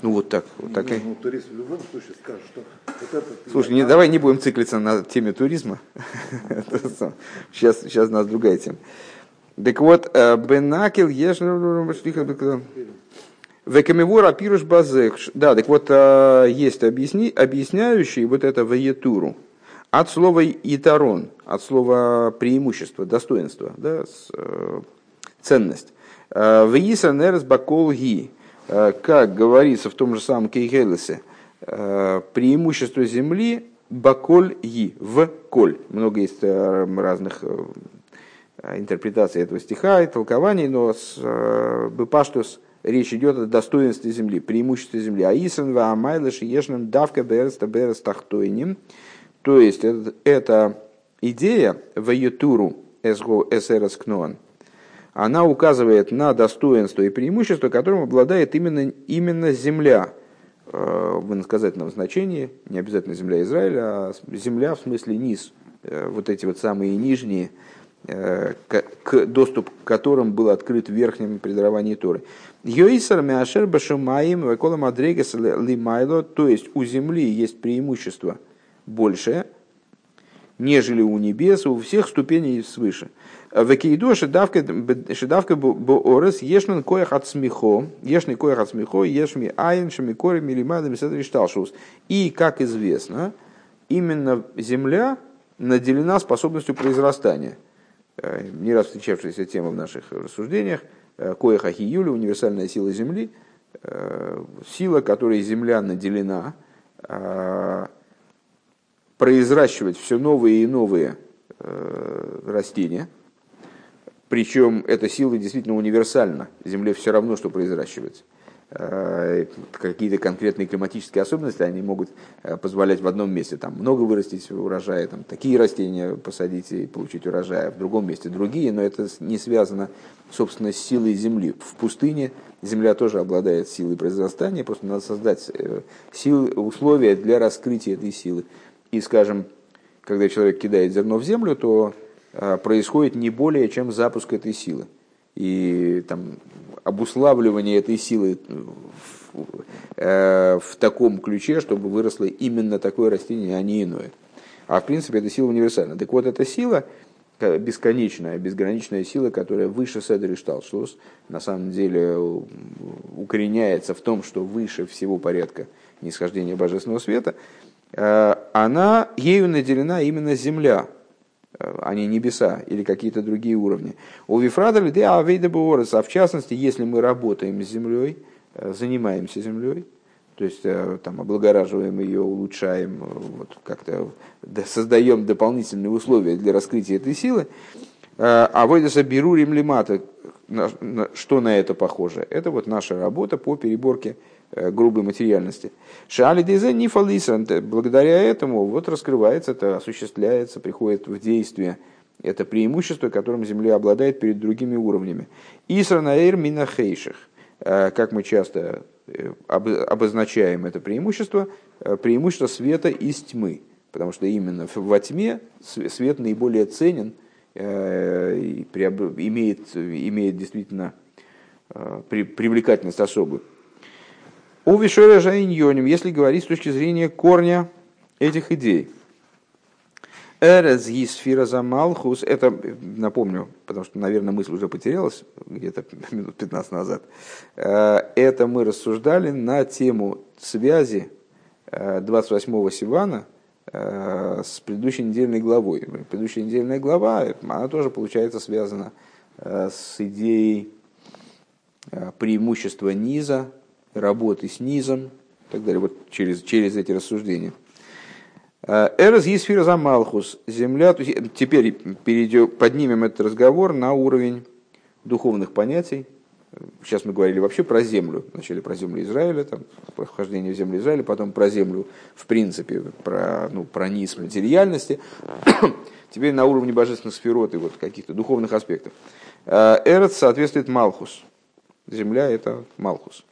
Ну вот так. Вот так. Ну, ну, турист в любом случае скажет, что вот это... Слушай, не, давай не будем циклиться на теме туризма. *laughs* сейчас, сейчас у нас другая тема. Так вот, э, Бенакил Ешнер Векамивора пируш базех. Да, так вот, а, есть объясни, объясняющий вот это ваетуру от слова итарон, от слова преимущество, достоинство, да, э, ценность. А, Вииса нерс бакол ги, а, как говорится в том же самом Кейхелесе, преимущество земли баколь ги, в коль. Много есть разных э, интерпретаций этого стиха и толкований, но с э, Бепаштус речь идет о достоинстве земли, преимуществе земли. А Исен ва Амайлыш Ешнем давка береста берестахтойним. То есть это, это идея в Ютуру Эсго Эсерес Кноан, она указывает на достоинство и преимущество, которым обладает именно, именно земля э, в иносказательном значении, не обязательно земля Израиля, а земля в смысле низ, э, вот эти вот самые нижние, к, доступ к которым был открыт в верхнем предаровании Торы. Йойсар мяшер башумаим векола мадрегес лимайло, то есть у земли есть преимущество большее, нежели у небес, у всех ступеней свыше. Векейдо шедавка боорес ешнан коях от смехо, ешный коях от смехо, ешми айн шами кори милимадами седришталшус. И, как известно, именно земля наделена способностью произрастания. Э, не раз встречавшаяся тема в наших рассуждениях – Э, Коеха Хиюля, универсальная сила Земли, э, сила, которой Земля наделена, произращивать все новые и новые растения. Причем эта сила действительно универсальна. Земле все равно, что произращивается. Э, какие-то конкретные климатические особенности, они могут э, позволять в одном месте там, много вырастить урожая, там, такие растения посадить и получить урожай, а в другом месте другие, но это не связано, собственно, с силой земли. В пустыне земля тоже обладает силой произрастания, просто надо создать э, силы, условия для раскрытия этой силы. И, скажем, когда человек кидает зерно в землю, то происходит не более чем запуск этой силы. И там обуславливание этой силы в, э, в таком ключе, чтобы выросло именно такое растение, а не иное. А в принципе эта сила универсальна. Так вот, эта сила, бесконечная, безграничная сила, которая выше Седер и Шталшлус, на самом деле укореняется в том, что выше всего порядка нисхождения божественного света, э, она ею наделена именно земля, а не небеса или какие-то другие уровни. У Вифрада люди авейда а в частности, если мы работаем с землей, э, занимаемся землей, то есть э, там облагораживаем ее, улучшаем, э, вот, как-то создаем дополнительные условия для раскрытия этой силы, а войдаса беру римлимата, что на это похоже? Это вот наша работа по переборке Э, грубой материальности. Шали дезе нифалисан, благодаря этому вот раскрывается, это осуществляется, приходит в действие это преимущество, которым Земля обладает перед другими уровнями. Исранаэр минахейших, э, как мы часто э, обозначаем это преимущество, преимущество света из тьмы, потому что именно во тьме свет наиболее ценен имеет, имеет действительно привлекательность особую. У Вишера Жайньоним, если говорить с точки зрения корня этих идей. Эрез Гисфира за Малхус, это, напомню, потому что, наверное, мысль уже потерялась где-то *laughs* минут 15 назад, э, это мы рассуждали на тему связи 28-го Сивана э, с предыдущей недельной главой. Предыдущая недельная глава, она тоже, получается, связана э, с идеей преимущества низа, работы с низом и так далее, вот через, через эти рассуждения – Эрз Есфир за Малхус, земля, теперь перейдем, поднимем этот разговор на уровень духовных понятий. Сейчас мы говорили вообще про землю, вначале про землю Израиля, там, про вхождение в землю Израиля, потом про землю, в принципе, про, ну, про низ материальности. *coughs* теперь на уровне божественных сферот и вот каких-то духовных аспектов. Эрц соответствует Малхус. Земля – это Малхус.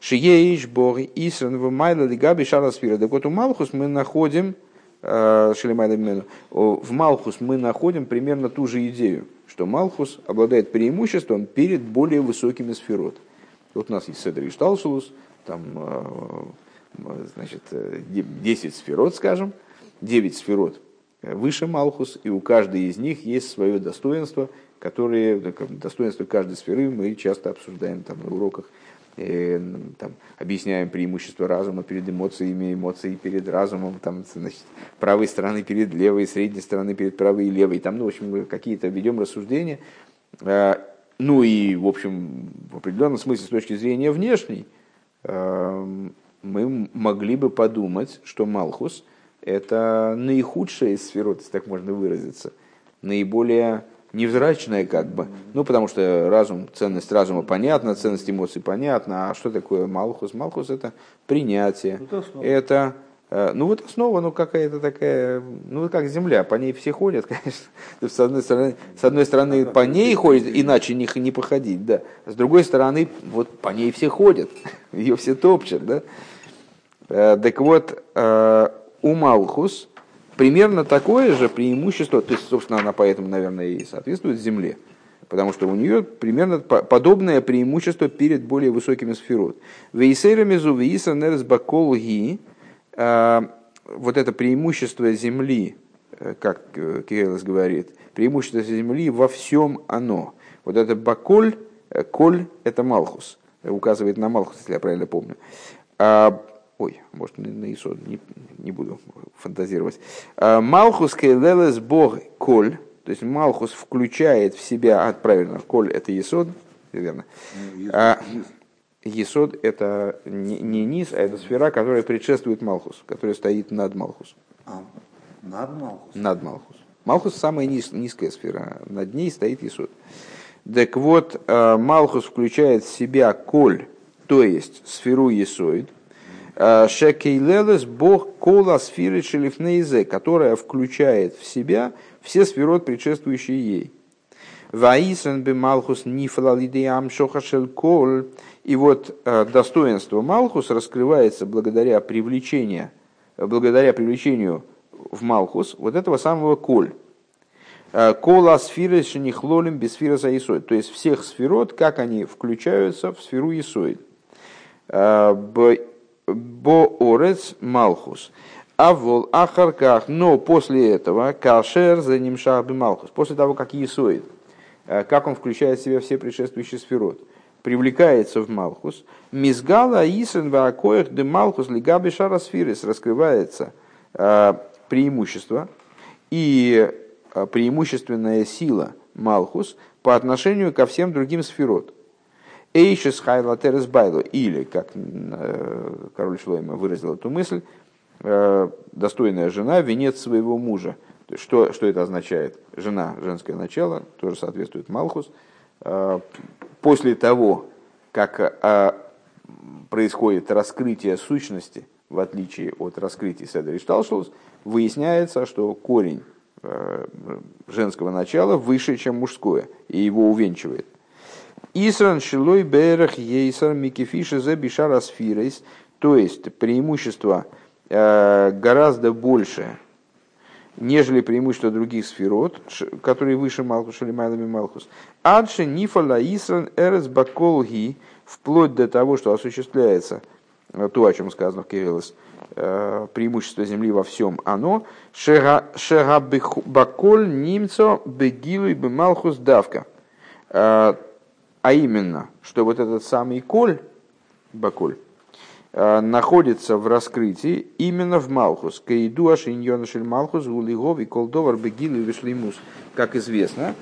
Шиеиш, Бог, Исран, Вмайла, Лигаби, Шарасфира. Так вот у Малхус мы находим Э, Шелемайда в Малхус мы находим примерно ту же идею, что Малхус обладает преимуществом перед более высокими сферот. Вот у нас есть Седри Шталшулус, там э, значит, 10 сферот, скажем, 9 сферот выше Малхус, и у каждой из них есть свое достоинство, которые, достоинство каждой сферы мы часто обсуждаем там, на уроках Там, объясняем преимущество разума перед эмоциями, эмоции перед разумом, там, значит, правой стороны перед левой, средней стороны перед правой и левой. Там, ну, в общем, какие-то ведем рассуждения. Э, ну и, в общем, в определенном смысле, с точки зрения внешней, э, мы могли бы подумать, что Малхус – это наихудшая из сферот, если так можно выразиться, наиболее невзрачное как бы. Ну, потому что разум, ценность разума понятна, ценность эмоций понятна. А что такое Малхус? Малхус – это принятие. Ну, это, э, ну, вот основа, ну, какая-то такая, ну, как земля, по ней все ходят, *laughs* конечно. С одной стороны, с одной стороны по ней ходят, иначе не, не походить, да. С другой стороны, вот по ней все ходят, *laughs* ее все топчат, да. Э, так вот, э, у Малхус – примерно такое же преимущество, то есть, собственно, она поэтому, наверное, и соответствует Земле, потому что у нее примерно подобное преимущество перед более высокими сферот. Вейсейрамизу вейса бакол ги, а, вот это преимущество Земли, э, как э, Кириллос говорит, преимущество Земли во всем оно. Вот это баколь, э, коль – это Малхус, указывает на Малхус, если я правильно помню. А Ой, может, на Исод, не, не буду фантазировать. А, Малхус келелес бог коль, то есть Малхус включает в себя, а, правильно, коль это Есод, верно. Ну, а, Есод это не, не низ, а это сфера, которая предшествует Малхус, которая стоит над Малхус. А, над Малхус? Над Малхус. Малхус самая низ, низкая сфера, над ней стоит Есод. Так вот, а, Малхус включает в себя коль, то есть сферу Есоид, Шекейлелес Бог кола сферы шелифнейзе, которая включает в себя все сферот, предшествующие ей. Ваисен бы Малхус нифалалидеам шохашель кол. И вот э, достоинство Малхус раскрывается благодаря привлечению, благодаря привлечению в Малхус вот этого самого коль. Э, кола сферы шенихлолим без сфера заисоид. То есть всех сферот, как они включаются в сферу Исоид. Боорец Малхус. А вол Ахарках, но после этого Кашер за ним Шахби Малхус, после того, как Есоид, э, как он включает в себя все предшествующие сферот, привлекается в Малхус, Мизгала Исен Ваакоях де Малхус Лигаби Шарасфирис раскрывается э, преимущество и э, преимущественная сила Малхус по отношению ко всем другим сферот. Эйшес хайла терес байло, или, как э, король Шлойма выразил эту мысль, э, достойная жена – венец своего мужа. Что, что это означает? Жена, женское начало, тоже соответствует Малхус. Э, после того, как происходит раскрытие сущности, в отличие от раскрытия Седер и Шталшус, выясняется, что корень женского начала выше, чем мужское, и его увенчивает – Исран шилой берах ейсар микефиши за бишара сфирейс, то есть преимущество э, гораздо больше, нежели преимущество других сферот, которые выше Малхус или Майлами Малхус. Адше нифала исран эрес баколги, вплоть до того, что осуществляется э, то, о чем сказано в Кириллос, э, преимущество земли во всем, оно шерабаколь немцо бегилуй бемалхус давка. А именно, что вот этот самый коль, баколь, находится в раскрытии именно в Малхус. Каиду ашиньонашель Малхус гулигов и колдовар бегилу вишлимус. Как известно,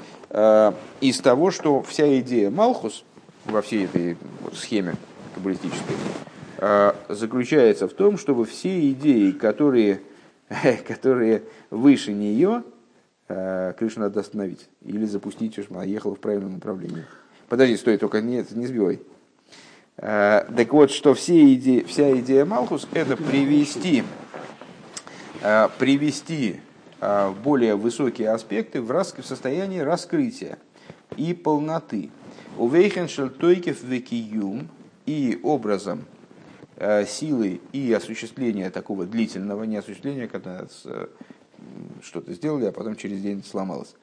из того, что вся идея Малхус во всей этой схеме каббалистической заключается в том, чтобы все идеи, которые, *laughs* которые выше нее, крышу надо остановить или запустить, чтобы она ехала в правильном направлении. Подожди, стой, только нет, не сбивай. Э, так вот, что все идеи, вся идея Малхус – это привести, э, привести э, более высокие аспекты в, рас, в состояние раскрытия и полноты. У Вейхеншельтойкев векиюм и образом силы и осуществления такого длительного, не осуществления, когда что-то сделали, а потом через день сломалось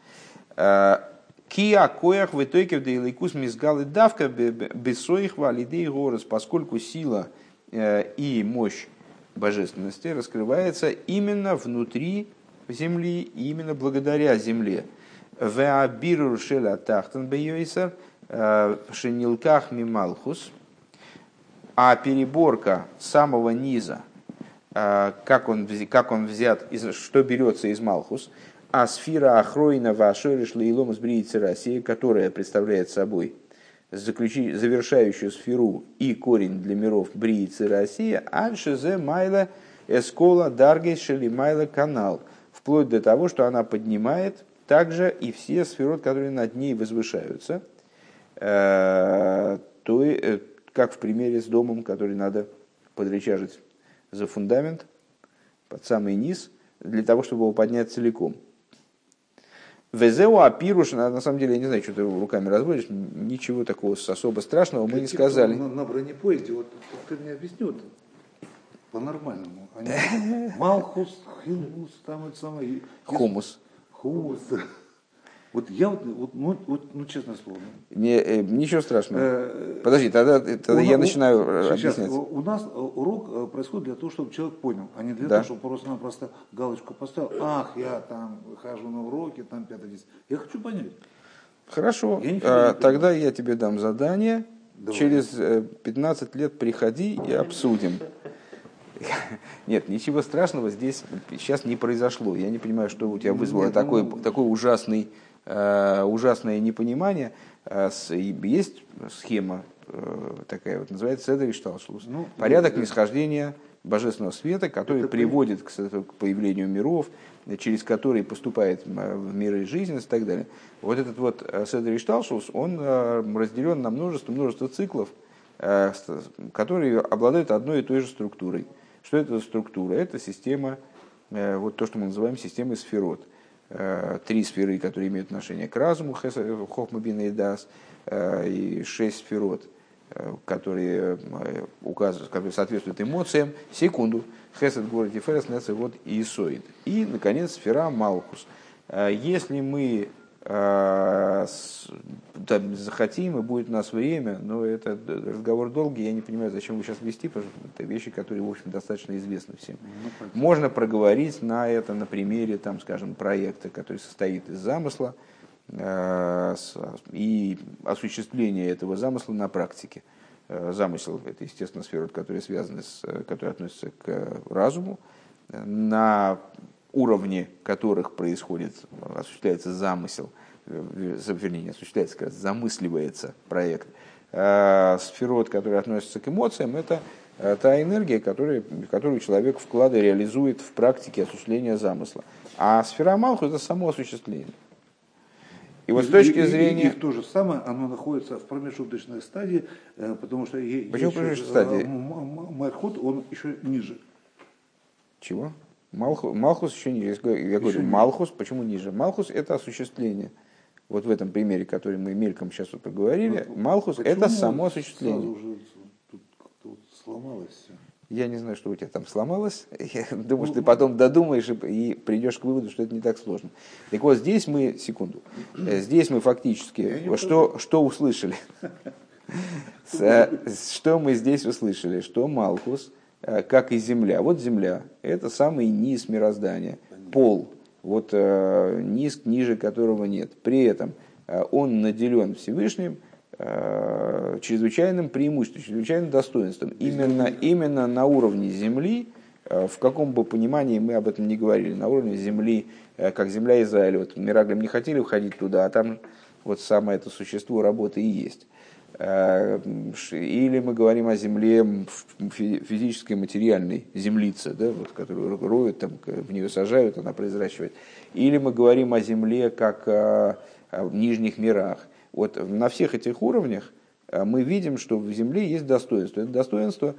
Киа коях в итоге в дейликус мизгалы давка бесоих валидей горос, поскольку сила э, и мощь божественности раскрывается именно внутри земли, именно благодаря земле. Веабирур шеля тахтан бейойсер э, шенилках мималхус, а переборка самого низа, э, как он, как он взят, что берется из Малхус, а сфера Ахройна Вашориш Лейлом Сбриицы России, которая представляет собой завершающую сферу и корень для миров Бриицы России, Альшезе Майла Эскола Даргейс Шели Майла Канал, вплоть до того, что она поднимает также и все сферы, которые над ней возвышаются, э, то, э, как в примере с домом, который надо подречажить за фундамент под самый низ, для того, чтобы его поднять целиком. Везеу апируш, на самом деле, я не знаю, что ты руками разводишь, ничего такого особо страшного мы не типа сказали. На, на бронепоезде, вот ты мне объяснил по-нормальному. *laughs* Малхус, хилус, там это самое. Хумус. Хумус. Вот я вот, вот, ну, вот ну, честно слово. Не, э, ничего страшного. Э, Подожди, тогда, тогда у, я начинаю сейчас, объяснять. У нас урок э, происходит для того, чтобы человек понял, а не для да. того, чтобы просто-напросто галочку поставил. Ах, я там хожу на уроки, там пятое, десять. Я хочу понять. Хорошо, я а, тогда я тебе дам задание. Давай. Через 15 лет приходи и обсудим. *laughs* Нет, ничего страшного здесь сейчас не произошло. Я не понимаю, что у тебя вызвало такой, ну... такой ужасный Э, ужасное непонимание. Э, есть схема э, такая вот, называется Седер Шталшлус. Ну, Порядок нисхождения божественного света, который это приводит к, к появлению миров, через который поступает в миры жизненность и так далее. Вот этот вот Седер Шталшус, он разделен на множество, множество циклов, которые обладают одной и той же структурой. Что это за структура? Это система, вот то, что мы называем системой сферот – Э, три сферы, которые имеют отношение к разуму, Хохма Бин и Дас, э, и шесть сферот, э, которые, указывают, которые соответствуют эмоциям, секунду, Хесед, Город, Тиферес, вот и Исоид. И, наконец, сфера Малхус. Если мы там, захотим, и будет у нас время, но это разговор долгий, я не понимаю, зачем вы сейчас вести, потому что это вещи, которые, в общем, достаточно известны всем. Ну, Можно проговорить на это на примере, там, скажем, проекта, который состоит из замысла э, и осуществления этого замысла на практике. Э, замысел – это, естественно, сфера, которая связана с, которая относится к разуму. На уровне которых происходит, осуществляется замысел, э, вернее, не осуществляется, как замысливается проект. А сферот, который относится к эмоциям, это э, та энергия, которая, которую человек вклада реализует в практике осуществления замысла. А сфера Малху – это само осуществление. И вот с точки и, зрения... Их то же самое, оно находится в промежуточной стадии, э, потому что... Почему промежуточной стадии? Мархот, он еще ниже. Чего? Малхус, Малхус еще ниже. Я говорю, Малхус, почему ниже? Малхус это осуществление. Вот в этом примере, который мы мельком сейчас вот поговорили, ну, Малхус это само осуществление. Уже тут вот сломалось все. Я не знаю, что у тебя там сломалось. *laughs* Я думаю, ну, что ты потом додумаешь и, придешь к выводу, что это не так сложно. Так вот, здесь мы, секунду, э, здесь мы фактически, что, что услышали? *laughs* Что мы здесь услышали? Что Малхус, как и земля. Вот земля – это самый низ мироздания, пол, вот низ, ниже которого нет. При этом он наделен Всевышним чрезвычайным преимуществом, чрезвычайным достоинством. Именно, именно на уровне земли – Э, в каком бы понимании мы об этом не говорили, на уровне земли, э, как земля Израиля. Вот Мираглем не хотели уходить туда, а там вот самое это существо работы и есть. Э, или мы говорим о земле физической, материальной, землице, да, вот, которую роют, там, в нее сажают, она произращивает. Или мы говорим о земле как о, о нижних мирах. Вот на всех этих уровнях мы видим, что в земле есть достоинство. Это достоинство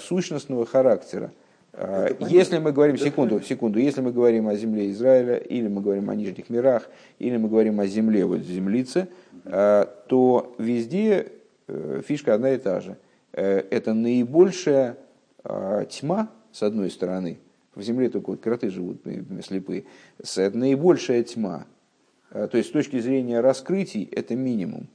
сущностного характера – если мы говорим, секунду, секунду, если мы говорим о земле Израиля, или мы говорим о нижних мирах, или мы говорим о земле, вот землице, а, то везде э, фишка одна и та же. Э, это наибольшая тьма, с одной стороны, в земле только вот кроты живут слепые, это наибольшая тьма. То есть с точки зрения раскрытий это минимум.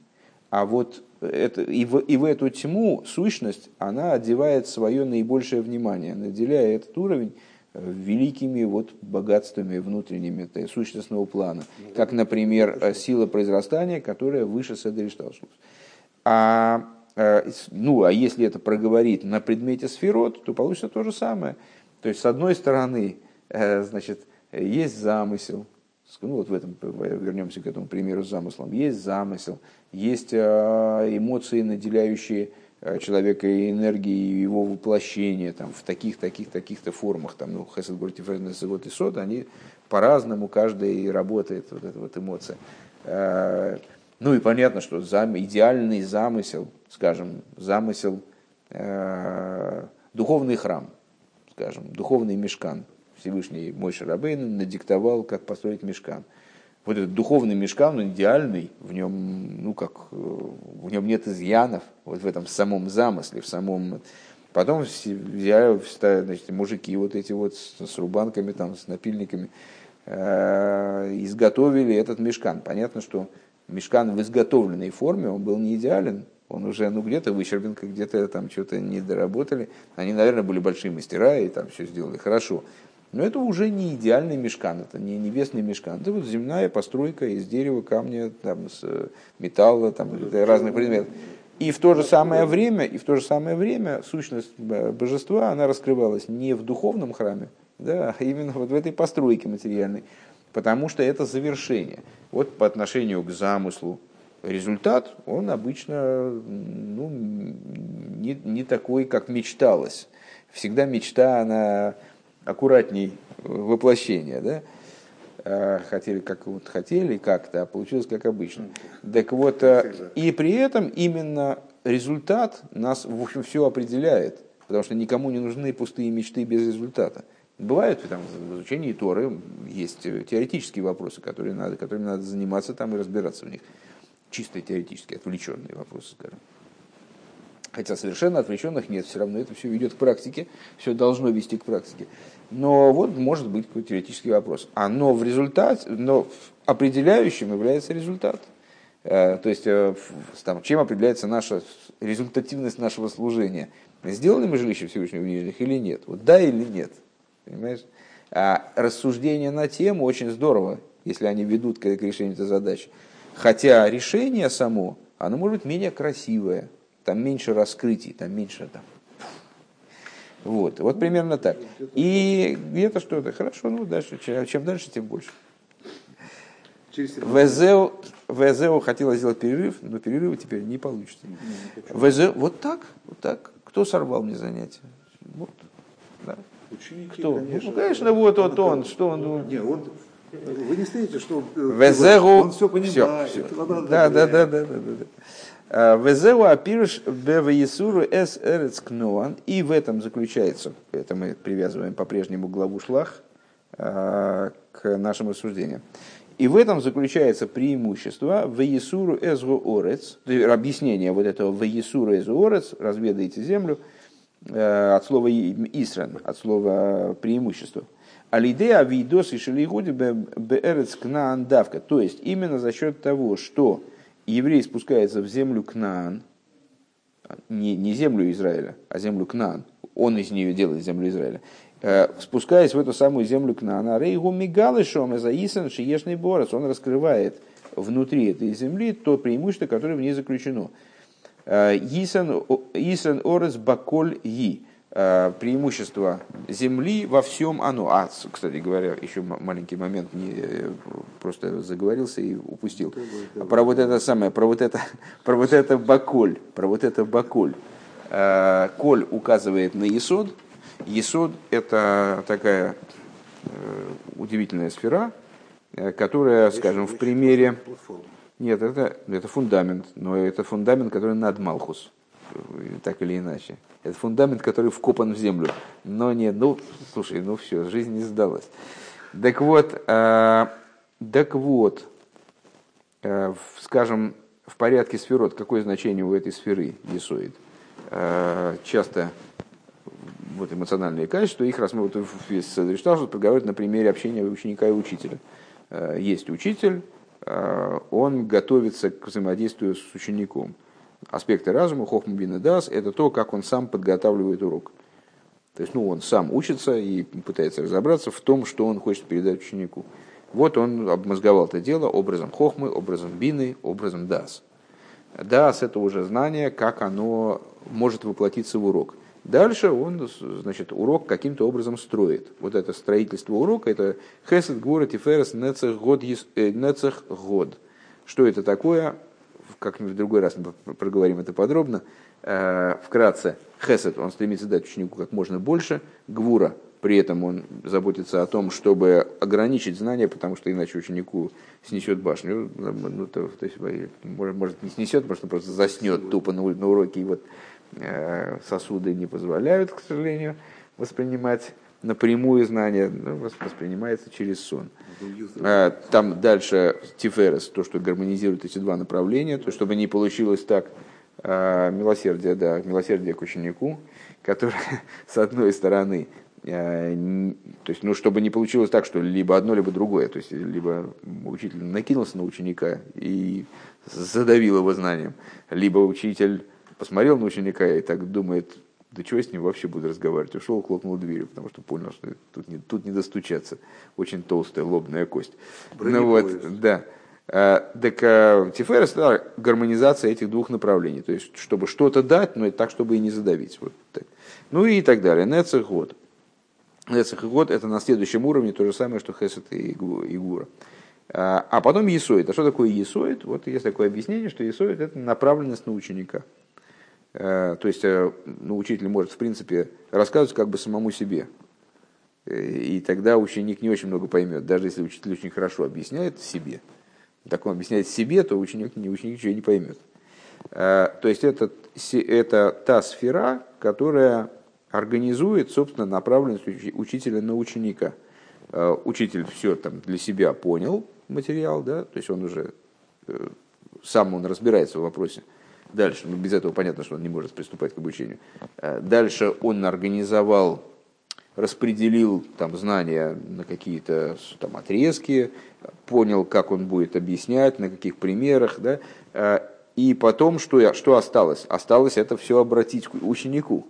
А вот это, и, в, и в эту тьму сущность, она одевает свое наибольшее внимание, наделяя этот уровень э, великими вот богатствами внутренними то есть сущностного плана. Как, например, э, сила произрастания, которая выше Седришталшус. А, э, ну, а если это проговорить на предмете сферот, то получится то же самое. То есть, с одной стороны, значит, есть замысел, ну вот в этом, вернемся к этому примеру с замыслом, есть замысел, есть а, эмоции, наделяющие а, человека энергией его воплощения там, в таких, таких, таких-то формах. Там, ну, Хесед говорит, вот и Сод, они по-разному, каждый работает, вот эта вот эмоция. А, ну и понятно, что зам, идеальный замысел, скажем, замысел, духовный храм, скажем, духовный мешкан, Всевышний мой Шарабейн надиктовал, как построить мешкан. Вот этот духовный мешкан, он идеальный, в нем, ну как, э, в нем нет изъянов, вот в этом самом замысле, в самом... Потом взяли, значит, мужики вот эти вот с, рубанками, там, с напильниками, э, изготовили этот мешкан. Понятно, что мешкан в изготовленной форме, он был не идеален, он уже ну, где-то выщербен, где-то там что-то не доработали. Они, наверное, были большие мастера и там все сделали хорошо. Но это уже не идеальный мешкан, это не небесный мешкан. Это вот земная постройка из дерева, камня, там, с э, металла, там, разных предметов. И в то же самое время, и в то же самое время сущность божества, она раскрывалась не в духовном храме, да, а именно вот в этой постройке материальной, потому что это завершение. Вот по отношению к замыслу результат, он обычно ну, не, не такой, как мечталось. Всегда мечта, она аккуратней воплощения, да? А, хотели как вот хотели как-то, а получилось как обычно. Так вот, а, и при этом именно результат нас, в общем, все определяет, потому что никому не нужны пустые мечты без результата. Бывают там, в изучении Торы, есть теоретические вопросы, которые надо, которыми надо заниматься там и разбираться в них. Чисто теоретические, отвлеченные вопросы, скажем. Хотя совершенно отвлеченных нет, все равно это все ведет к практике, все должно вести к практике. Но вот может быть какой-то теоретический вопрос. А но в результате, но определяющим является результат. Э, то есть, э, там, чем определяется наша результативность нашего служения? Сделали мы жилище Всевышнего в Нижних или нет? Вот да или нет? Понимаешь? А рассуждения на тему очень здорово, если они ведут к решению этой задачи. Хотя решение само, оно может быть менее красивое, там меньше раскрытий, там меньше там, вот, вот примерно так. И где-то что-то. Хорошо, ну дальше, чем дальше, тем больше. Везеу, Везеу хотела сделать перерыв, но перерыва теперь не получится. Везеу, вот так, вот так. Кто сорвал мне занятие? Вот, да. Ученики, Кто? Конечно, ну, конечно, вот, вот он, что он... Ну... Не, он вы не стоите, что Везеру... он все понимает. Все, все. Да, да, да, да, да, да. Везеу апирш беваесуру эс. И в этом заключается, это мы привязываем по-прежнему главу шлах а, к нашему рассуждению. И в этом заключается преимущество ваесуру эзгу орец, объяснение вот этого ваесуру эзгу орец, разведайте землю, э, от слова исран, от слова преимущество. Алидея видос и шелигуди беэрец кнаан. То есть именно за счет того, что еврей спускается в землю Кнаан, не, не землю Израиля, а землю Кнаан. Он из нее делает землю Израиля. Э, спускаясь в эту самую землю Кнаана, Рейгу Мигалышом из Аисан Шиешный Борос, он раскрывает внутри этой земли то преимущество, которое в ней заключено. Исан Орес Баколь Э, преимущество земли во всем оно. А, кстати говоря, еще маленький момент, не, э, просто заговорился и упустил. Про вот это самое, про вот это, *laughs* про вот это баколь, про вот это баколь. Э, коль указывает на Есод. Есод – это такая удивительная сфера, которая, скажем, в примере... Нет, это, это фундамент, но это фундамент, который над Малхус так или иначе. Это фундамент, который вкопан в землю. Но нет, ну, слушай, ну все, жизнь не сдалась. Так вот, э, так вот, э, скажем, в порядке сферот, какое значение у этой сферы Есоид? Э, часто вот эмоциональные качества, их рассматривают весь Садришталшут, проговаривают на примере общения ученика и учителя. Э, есть учитель, э, он готовится к взаимодействию с учеником – аспекты разума, хохма бина дас, это то, как он сам подготавливает урок. То есть, ну, он сам учится и пытается разобраться в том, что он хочет передать ученику. Вот он обмозговал это дело образом хохмы, образом бины, образом дас. Дас – это уже знание, как оно может воплотиться в урок. Дальше он, значит, урок каким-то образом строит. Вот это строительство урока – это хесед, гура, тиферес, нецех, год, э, нецех, год. Что это такое? Как-нибудь в другой раз мы проговорим это подробно. Э, вкратце, Хесед, он стремится дать ученику как можно больше, Гвура, при этом он заботится о том, чтобы ограничить знания, потому что иначе ученику снесет башню. Ну, то, то есть, может, не снесет, может, он просто заснет тупо на, на уроке, и вот э, сосуды не позволяют, к сожалению, воспринимать напрямую знание, ну, воспринимается через сон. А, там дальше Тиферес, то, что гармонизирует эти два направления, то, чтобы не получилось так, а, милосердие, да, милосердие к ученику, которое, *laughs* с одной стороны, а, то есть, ну, чтобы не получилось так, что либо одно, либо другое, то есть, либо учитель накинулся на ученика и задавил его знанием, либо учитель посмотрел на ученика и так думает, да чего я с ним вообще буду разговаривать? Ушел, хлопнул дверью, потому что понял, что тут не, тут не достучаться. Очень толстая лобная кость. Ну вот, да. А, так а, Тиферес, да, гармонизация этих двух направлений. То есть, чтобы что-то дать, но так, чтобы и не задавить. Вот так. Ну и так далее. Нецех год. Нецех год это на следующем уровне то же самое, что Хесет и Гура. А, а потом Есоид. А что такое Есоид? Вот есть такое объяснение, что Есоид это направленность на ученика. Э, то есть э, ну, учитель может, в принципе, рассказывать как бы самому себе. Э, и тогда ученик не очень много поймет, даже если учитель очень хорошо объясняет себе. Так он объясняет себе, то ученик, ученик ничего не поймет. То есть это, это та сфера, которая организует, собственно, направленность учителя на ученика. Учитель все там для себя понял материал, да, то есть он уже сам он разбирается в вопросе. Дальше, ну, без этого понятно, что он не может приступать к обучению. Э, дальше он организовал, распределил там знания на какие-то там отрезки, понял, как он будет объяснять, на каких примерах, да, э, и потом, что, что осталось? Осталось это все обратить к ученику,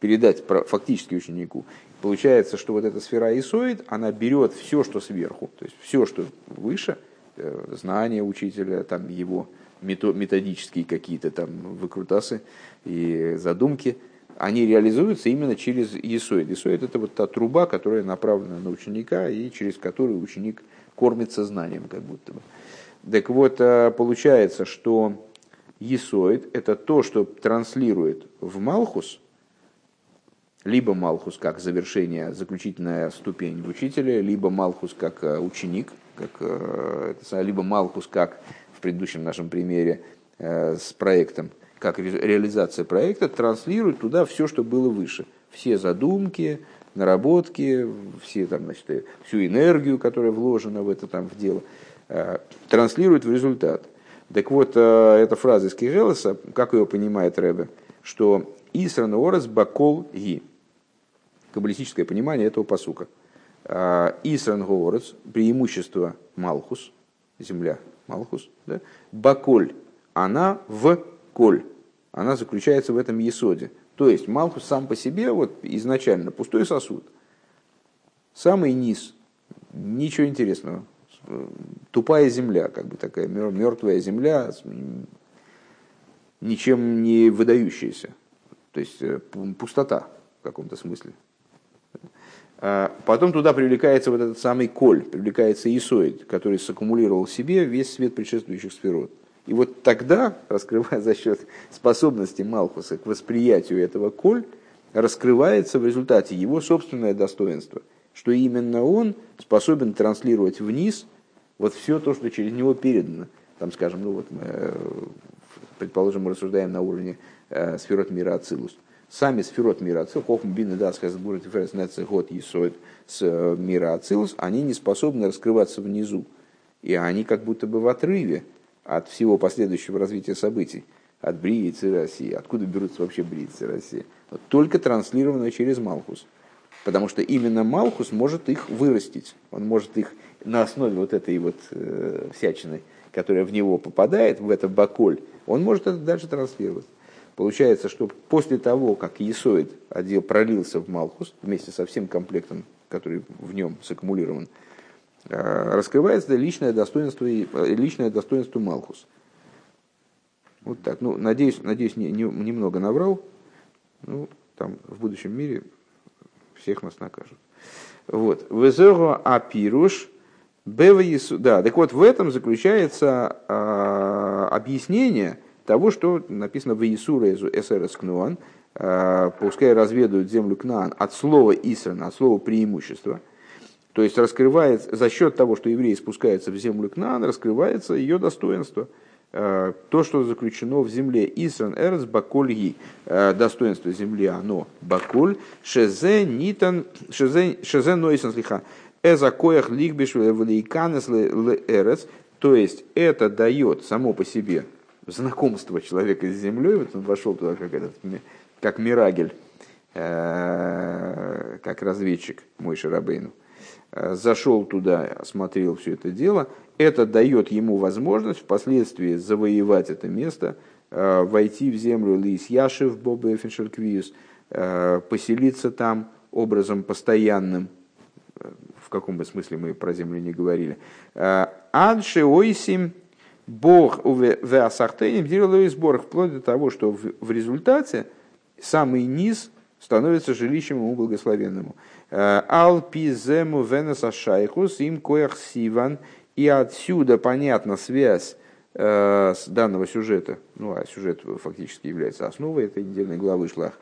передать фактически ученику. Получается, что вот эта сфера Исоид, она берет все, что сверху, то есть все, что выше, э, знания учителя, там его методические какие-то там выкрутасы и задумки, они реализуются именно через Есоид. Есоид – это вот та труба, которая направлена на ученика и через которую ученик кормится знанием как будто бы. Так вот, э, получается, что Есоид – это то, что транслирует в Малхус, либо Малхус как завершение, заключительная ступень в учителе, либо Малхус как э, ученик, как, э, либо Малхус как в предыдущем нашем примере э, с проектом, как реализация проекта, транслирует туда все, что было выше. Все задумки, наработки, все, там, значит, всю энергию, которая вложена в это там, в дело, э, транслирует в результат. Так вот, э, эта фраза из Кижелоса, как ее понимает Рэбе, что «Исран орес бакол ги» каббалистическое понимание этого посука. Исран Горец, преимущество Малхус, земля, Малхус, да? Баколь, она в коль, она заключается в этом есоде. То есть Малхус сам по себе вот изначально пустой сосуд. Самый низ, ничего интересного. Тупая земля, как бы такая мертвая земля, ничем не выдающаяся. То есть э, пустота в каком-то смысле. А потом туда привлекается вот этот самый коль, привлекается Исоид, который саккумулировал в себе весь свет предшествующих сферот. И вот тогда, *laughs* раскрывая за счет способности Малхуса к восприятию этого коль, раскрывается в результате его собственное достоинство, что именно он способен транслировать вниз вот все то, что через него передано. Там, скажем, ну вот мы, э, предположим, мы рассуждаем на уровне э, сферот мира Ацилус сами сферот мира Ацилус, Хохм Бин и Год Есоид с э, мира Ацилус, они не способны раскрываться внизу. И они как будто бы в отрыве от всего последующего развития событий, от Бриицы России. Откуда берутся вообще Бриицы России? Вот только транслированное через Малхус. Потому что именно Малхус может их вырастить. Он может их на основе вот этой вот э, всячины, которая в него попадает, в это баколь, он может это дальше транслировать. Получается, что после того, как Есоид отдел пролился в Малхус, вместе со всем комплектом, который в нем саккумулирован, э, раскрывается личное достоинство, э, личное достоинство Малхус. Вот так. Ну, надеюсь, надеюсь не, не, немного наврал. Ну, там в будущем мире всех нас накажут. Вот. Везеру апируш бева Да, так вот в этом заключается а, объяснение – того, что написано в Иисура из СРС Кнуан, э, пускай разведают землю Кнаан от слова Исрана, от слова преимущества. То есть раскрывается, за счет того, что евреи спускаются в землю Кнаан, раскрывается ее достоинство. Э, то, что заключено в земле Исран Эрц Бакольги, э, достоинство земли, оно Баколь, Шезе Нитан, Шезе Нойсан Слиха, Эза Коях Лигбиш Великанес Эрец, то есть это дает само по себе знакомство человека с землей, вот он вошел туда как, этот, как Мирагель, э, как разведчик мой Шарабейну, э, зашел туда, осмотрел все это дело, это дает ему возможность впоследствии завоевать это место, э, войти в землю Лис Яшев, Боба Эфеншерквиус, поселиться там образом постоянным, в каком бы смысле мы про землю не говорили. Адши ойсим Бог в Асахтейним делал сбор, вплоть до того, что в, результате самый низ становится жилищем ему благословенному. Э, Алпизему венеса шайхус им коях сиван. И отсюда понятна связь э, с данного сюжета. Ну, а сюжет фактически является основой этой недельной главы Шлах.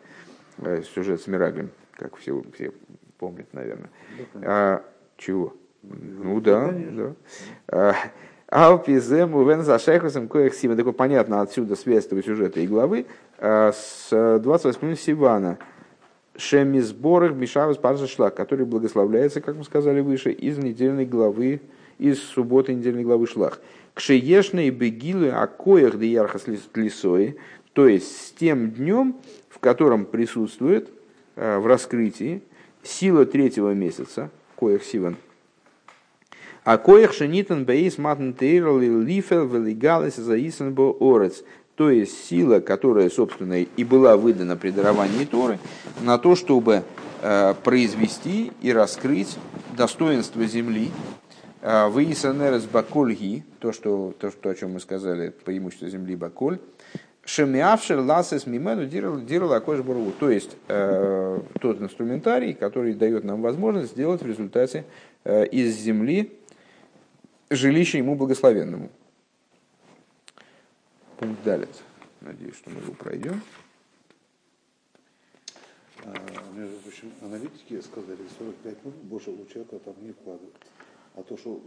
Э, сюжет с Мираглем, как все, все помнят, наверное. А, чего? Ну да, да. А, Алпизем увен за шехусом коих сима. Такое понятно отсюда связь этого сюжета и главы а, с 28 Сивана. Шемизборах Мишавас Парша Шлак, который благословляется, как мы сказали выше, из недельной главы, из субботы недельной главы Шлах. Кшеешные бегилы акоях де ярхас лисои, то есть с тем днем, в котором присутствует а, в раскрытии сила третьего месяца, коях Сиван, а коих шенитан бейс матн тейрл лифел велигалес заисан бо орец. То есть сила, которая, собственно, и была выдана при даровании Торы, на то, чтобы э, произвести и раскрыть достоинство земли, э, Выисанерес Бакольги, то, что, то, что, о чем мы сказали, преимущество земли Баколь, Шемиавшер ласес мимену дирал акош бургу. То есть э, тот инструментарий, который дает нам возможность сделать в результате э, из земли жилище ему благословенному. Пункт далее. Надеюсь, что мы его пройдем. А, между прочим, аналитики сказали, 45 минут больше у человека там не вкладывают. А то, что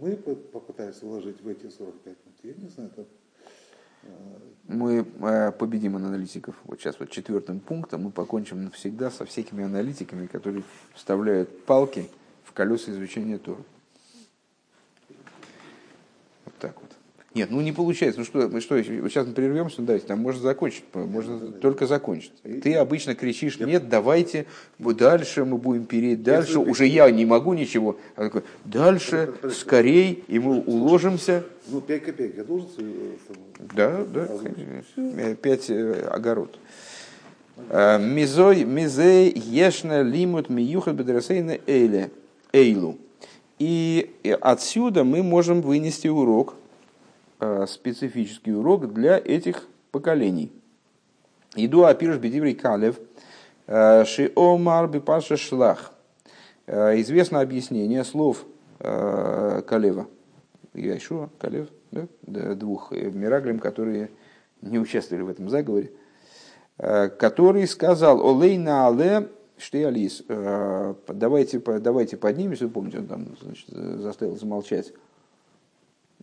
мы попытались вложить в эти 45 минут, я не знаю, это а, мы э, победим аналитиков. Вот сейчас вот четвертым пунктом мы покончим навсегда со всякими аналитиками, которые вставляют палки в колеса изучения Тора. так вот. Нет, ну не получается. Ну что, мы что, сейчас мы прервемся, ну, давайте, там можно закончить, можно только закончить. Ты обычно кричишь, нет, давайте дальше мы будем переть, дальше, уже я не могу ничего. А такой, дальше, Подожди. скорей, и мы уложимся. Ну, 5 копеек я должен э, Да, да, конечно. пять э, огород. Э, Мизой, мизей, ешна, лимут, миюхат, бедресейна, эйле, эйлу. И э, отсюда мы можем вынести урок, э, специфический урок для этих поколений. Иду апирш бедиврей калев, э, шиомар бипаша шлах. Э, Известно объяснение слов э, Калева. Яшуа, Калев, да? Двух э, мираглем, которые не участвовали в этом заговоре, э, который сказал «Олей на але штеалис». Э, Давайте, давайте поднимемся, помните, он там значит, заставил замолчать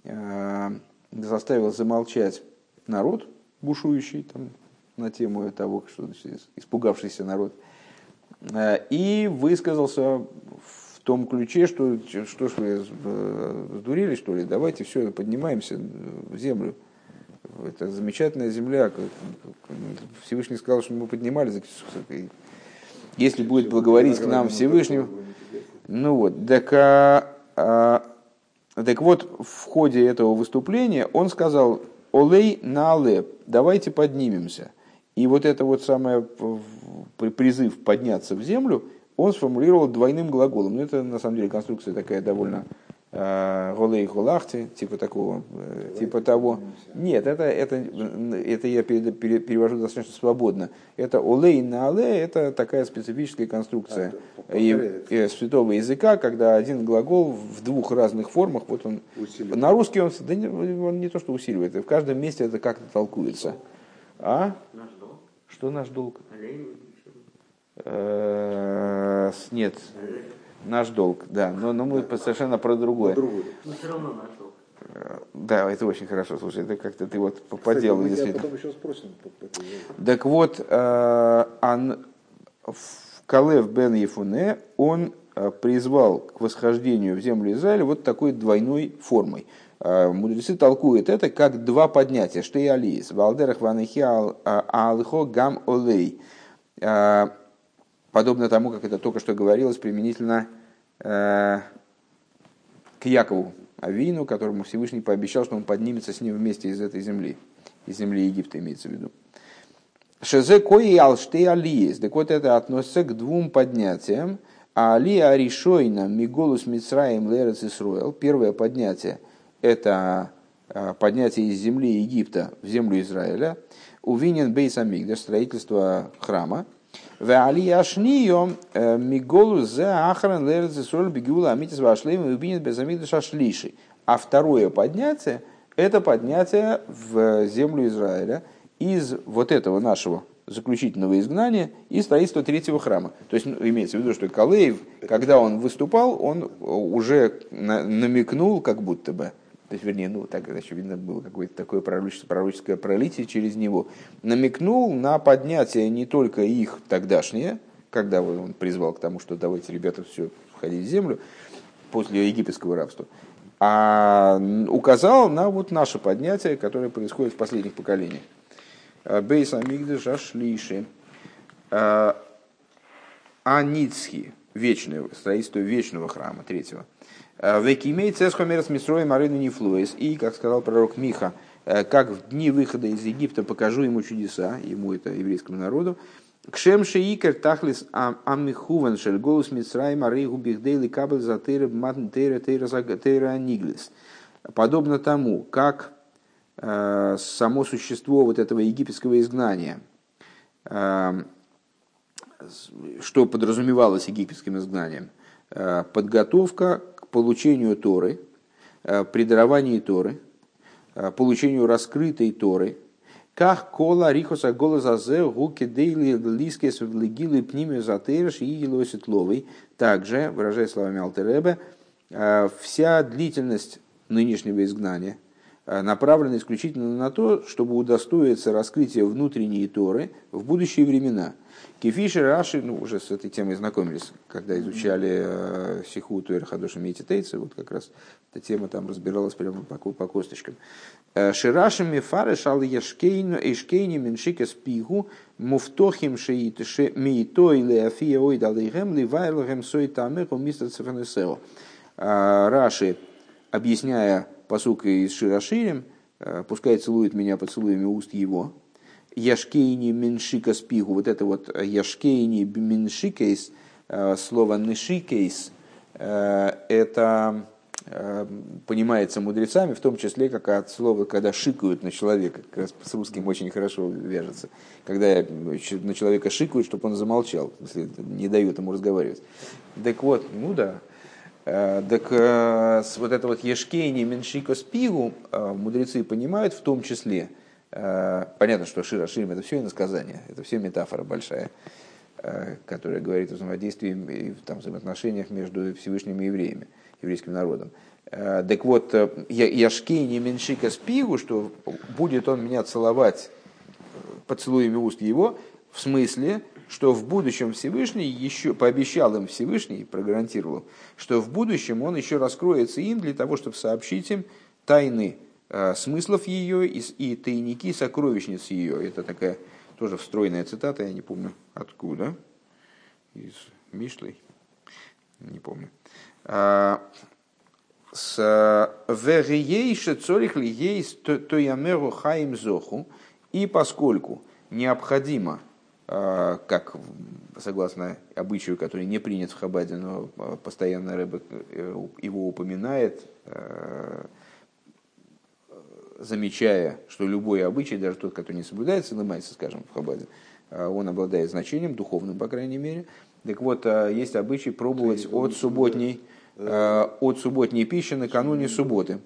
э, заставил замолчать народ, бушующий там, на тему того, что значит, испугавшийся народ, Э, и высказался в том ключе, что, что ж вы э, сдурели, что ли, давайте все, поднимаемся в землю. Это замечательная земля. Всевышний сказал, что мы поднимались. Если будет благоволить к нам Всевышний, ну вот, так, а, а, так вот, в ходе этого выступления он сказал, олей на але, давайте поднимемся. И вот это вот самое призыв подняться в землю, он сформулировал двойным глаголом. Ну, это на самом деле конструкция такая довольно э, голей голахти, типа такого, э, типа того. Нет, это, это, это я пере- пере- перевожу достаточно свободно. Это олей на але, это такая специфическая конструкция А, и- повторяется. э, святого языка, когда один глагол в двух разных формах, вот он Усиливает. на русский он, да не, он не то что усиливает, в каждом месте это как-то толкуется. А? Наш долг. Что наш долг? С- Нет, наш долг, да, но, но мы совершенно про другое. Но все равно наш долг. Э, Да, это очень хорошо, слушай, это как-то ты вот по, по делу действительно. потом еще спросим. Так вот, э, ан- Калев бен Ефуне он э, призвал к восхождению в землю Израиля вот такой двойной формой. Мудрецы толкуют это как два поднятия. Что и алиес. Валдерах ванахи алхо гам олей. Подобно тому, как это только что говорилось применительно э, к Якову Авину, которому Всевышний пообещал, что он поднимется с ним вместе из этой земли, из земли Египта имеется в виду. Шезе кои алште алиес. Так вот это относится к двум поднятиям. А алия решойна миголус мицраем лерец Исруэл. Первое поднятие – это э, поднятие из земли Египта в землю Израиля. Увинен бейс амигдаш, строительство храма. В алия ашнио э, миголус зе ахран лерец Исруэл бегула амитис вашлейм и увинен бейс амигдаш ашлиши. А второе поднятие – это поднятие в землю Израиля из вот этого нашего заключительного изгнания и строительства третьего храма. То есть ну, имеется в виду, что Калеев, когда он выступал, он уже на- намекнул, как будто бы, то есть, вернее, ну, так, очевидно, было какое-то такое пророческое, пророческое пролитие через него, намекнул на поднятие не только их тогдашнее, когда он призвал к тому, что давайте, ребята, все, входить в землю, после египетского рабства, а указал на вот наше поднятие, которое происходит в последних поколениях. Бейс Амигдаш Ашлиши. Аницхи, вечное, строительство вечного храма, третьего. Векимей цесхомерс мисрой марину нефлуэс. И, как сказал пророк Миха, э, как в дни выхода из Египта покажу ему чудеса, ему это еврейскому народу, Кшем шеикер тахлис аммихуван шель голос мицраим арейгу бихдейли кабель за тейра матн тейра тейра заг- тейра ниглис. Подобно тому, как э, само существо вот этого египетского изгнания, э, что подразумевалось египетским изгнанием, подготовка получению Торы, э, при даровании Торы, э, получению раскрытой Торы, как кола рихоса голозазе гуки дейли лискес в легилы пниме затейрш и елоситловый. Также, выражая словами Алтеребе, э, вся длительность нынешнего изгнания, направлена исключительно на то, чтобы удостоиться раскрытия внутренней Торы в будущие времена. Кефишер Раши, ну, уже с этой темой знакомились, когда изучали э, Сихуту и Мейтитейца, вот как раз эта тема там разбиралась прямо по, по косточкам. Э, Шираши Мефары Шал Яшкейну Эшкейни Меншика Спигу Муфтохим Шеит Мейтой Леофия Ойдалейгем Ливайлгем Сой Тамеху Мистер Цефанесео. Э, Раши, объясняя посук из Шираширем, пускай целует меня поцелуями уст его, Яшкейни Меншика Спигу, вот это вот Яшкейни Меншикейс, слово Нешикейс, это понимается мудрецами, в том числе как от слова, когда шикают на человека, как раз с русским очень хорошо вяжется, когда на человека шикают, чтобы он замолчал, не дают ему разговаривать. Так вот, ну да, так вот это вот ешкейни меншика спигу мудрецы понимают в том числе, понятно, что шира ширим это все иносказание, это все метафора большая, которая говорит о взаимодействии и там, взаимоотношениях между Всевышними евреями еврейским народом. Э, так вот, э, Яшкей не меньшика спигу, что будет он меня целовать поцелуями уст его, в смысле, что в будущем Всевышний еще пообещал им Всевышний, прогарантировал, что в будущем он еще раскроется им для того, чтобы сообщить им тайны э, смыслов ее и, и тайники сокровищниц ее. Это такая тоже встроенная цитата, я не помню откуда, из Мишлей, не помню. А, с вериейше цорих ли есть то ямеру хаим зоху, и поскольку необходимо, а, как согласно обычаю, который не принят в Хабаде, но а, постоянно Рэбе э, его упоминает, замечая, что любой обычай, даже тот, который не соблюдается, ломается, скажем, в Хабаде, он обладает значением, духовным, по крайней мере. Так вот, есть обычай пробовать от субботней, Э, от субботней пищи накануне субботы.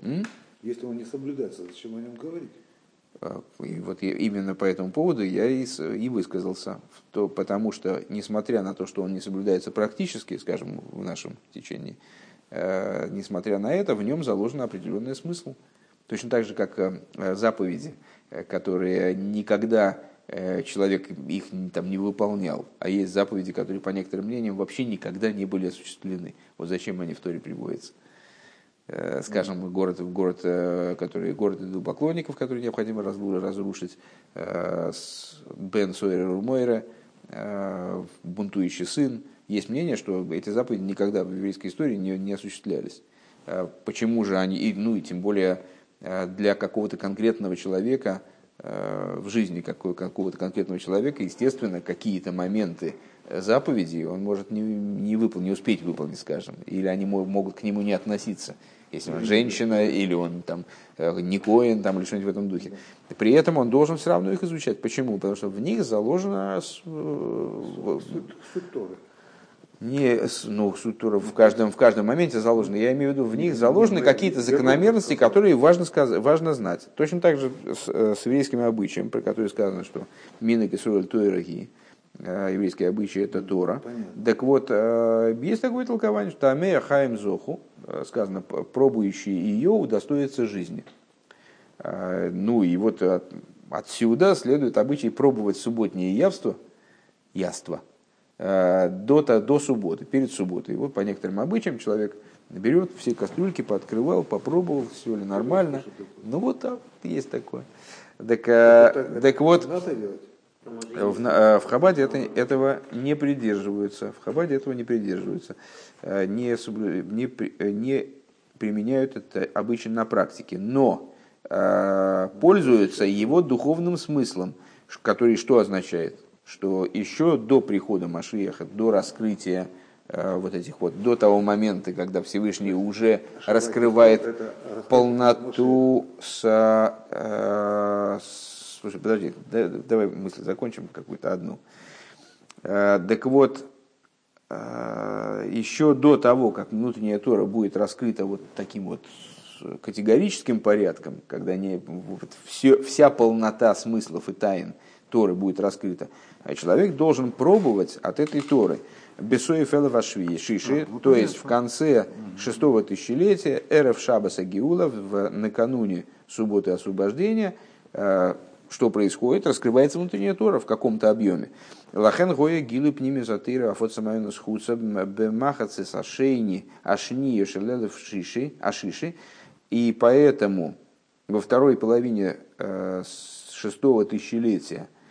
Если он не соблюдается, зачем о нем говорить? И вот именно по этому поводу я и, и высказался. То, потому что, несмотря на то, что он не соблюдается практически, скажем, в нашем течении, э, несмотря на это, в нем заложен определенный смысл. Точно так же, как э, заповеди, э, которые никогда Э, человек их там не выполнял, а есть заповеди, которые, по некоторым мнениям, вообще никогда не были осуществлены. Вот зачем они в Торе приводятся. Скажем, город, город, который, город поклонников, который необходимо разрушить, Бен Сойер Румойра, бунтующий сын. Есть мнение, что эти заповеди никогда в еврейской истории не, не осуществлялись. Почему же они, ну и тем более для какого-то конкретного человека – Э, в жизни какого-то конкретного человека, естественно, какие-то моменты заповедей он может не, не, выполнить, не успеть выполнить, скажем, или они могут к нему не относиться, если он женщина, или он там э, не коин, там, или что-нибудь в этом духе. При этом он должен все равно их изучать. Почему? Потому что в них заложено э, не, ну, в каждом, в каждом моменте заложены. Я имею в виду, в них заложены какие-то закономерности, которые важно, важно знать. Точно так же с, э, с еврейским обычаем, про который сказано, что минок и сроль тойраги, э, еврейские обычаи это Тора. Понятно. Так вот, э, есть такое толкование, что Амея Хаим Зоху, сказано, пробующий ее удостоится жизни. Ну и вот отсюда следует обычай пробовать субботнее явство, яство – до, до субботы, перед субботой. Вот по некоторым обычаям человек берет все кастрюльки, пооткрывал, попробовал, все ли нормально. Ну вот так, есть такое. Так, э, так вот, в, э, в Хабаде это, этого не придерживаются. В Хабаде этого не придерживаются. Не, не, не применяют это обычно на практике. Но пользуются его духовным смыслом, который что означает? Что еще до прихода Машиеха, до раскрытия э, вот этих вот, до того момента, когда Всевышний уже раскрывает полноту с, э. Слушай, подожди, давай мысль закончим какую-то одну. Э, так вот, еще до того, как внутренняя Тора будет раскрыта вот таким вот категорическим порядком, когда не, вот все, вся полнота смыслов и тайн – Торы будет раскрыта, человек должен пробовать от этой Торы. Бесоев Элавашви, Шиши, А, вот то есть в конце шестого тысячелетия, Эрев Шабаса Геула, в, накануне субботы освобождения, э, что происходит? Раскрывается внутренняя Тора в каком-то объеме. Лахен гоя гилы пними затыра афот самайна схуца бемахацы сашейни ашни шелелев шиши ашиши. И поэтому во второй половине э, шестого тысячелетия э,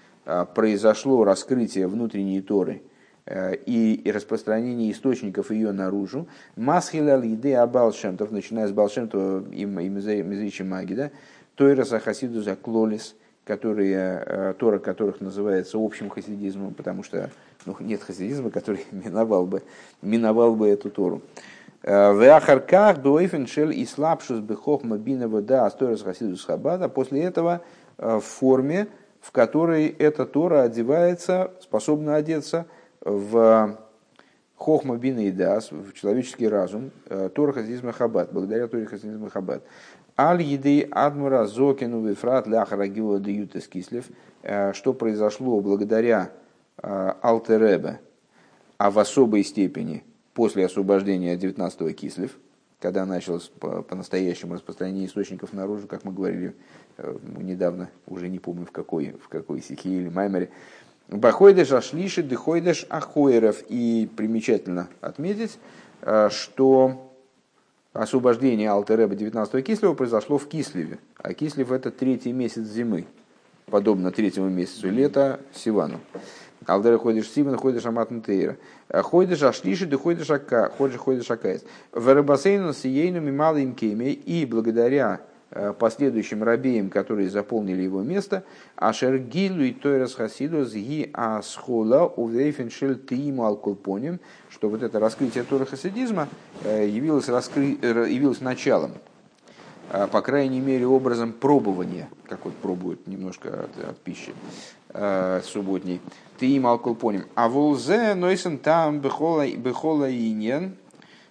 произошло раскрытие внутренней Торы э, и, распространение источников ее наружу. Масхила лиды абалшемтов, начиная с Балшемтова и Мизричи Магида, Тойраса Хасиду за Клолис, которые, э, Тора которых называется общим хасидизмом, потому что ну, нет хасидизма, который *laughs* миновал бы, миновал бы эту Тору. Э, В Ахарках Дуэйфен Шель и Слабшус Бехохма Бинова Да Асторис Хасидус Хабада. После этого э, в форме, в которой эта Тора одевается, способна одеться в Хохма Бина и Дас, в человеческий разум, э, Тора Хасидизма Хабад, благодаря Торе Хасидизма Хабад. Аль еды Адмура Зокину Вифрат Ляхара Гила Даютес Кислев, э, что произошло благодаря э, Алтеребе, а в особой степени после освобождения 19-го Кислев, когда началось по- по-настоящему распространение источников наружу, как мы говорили э, недавно, уже не помню в какой, в какой стихе или маймере, Бахойдеш Ашлиши, Дыхойдеш Ахойеров. И примечательно отметить, э, что освобождение Алтереба 19-го Кислева произошло в Кислеве. А Кислев это третий месяц зимы, подобно третьему месяцу лета Сивану. Алдера ходишь Сиван, ходишь Амат Нтейра. Ходишь Ашлиши, ты ходишь Ака, ходишь ходишь Акаис. В Рабасейну Сиейну Мималым Кеме и благодаря э, последующим рабеям, которые заполнили его место, Ашер Гилу и Тойрас Хасиду Зги Асхола Увейфеншель Тииму Алкулпоним, что вот это раскрытие Торы Хасидизма э, явилось, раскры... э, явилось началом по крайней мере, образом пробования, как вот пробуют немножко от, от пищи э, субботней. Ты им алкулпоним. А волзе нойсен там бехола инен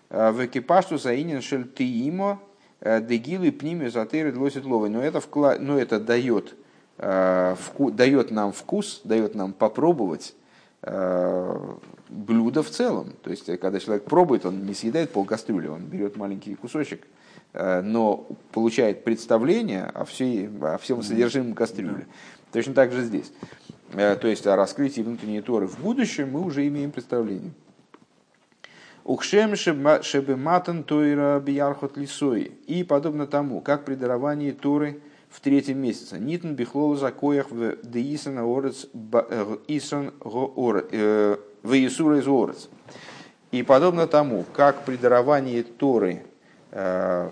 э, в экипашту за инен шель ты имо дегилы пними затыры длосит ловы. Но это, вкла... но это дает, э, вку... дает нам вкус, дает нам попробовать э, блюдо в целом. То есть, когда человек пробует, он не съедает пол кастрюли, он берет маленький кусочек, э, но получает представление о, всей, о всем содержимом кастрюли. Точно так же здесь. Э, То есть о раскрытии внутренней Торы в будущем мы уже имеем представление. Ухшем шебе матан тойра биярхот лисой. И подобно тому, как при даровании Торы в третьем месяце. Нитн бихлол закоях в деисан орец исан в Иисура из орец. И подобно тому, как при даровании Торы э,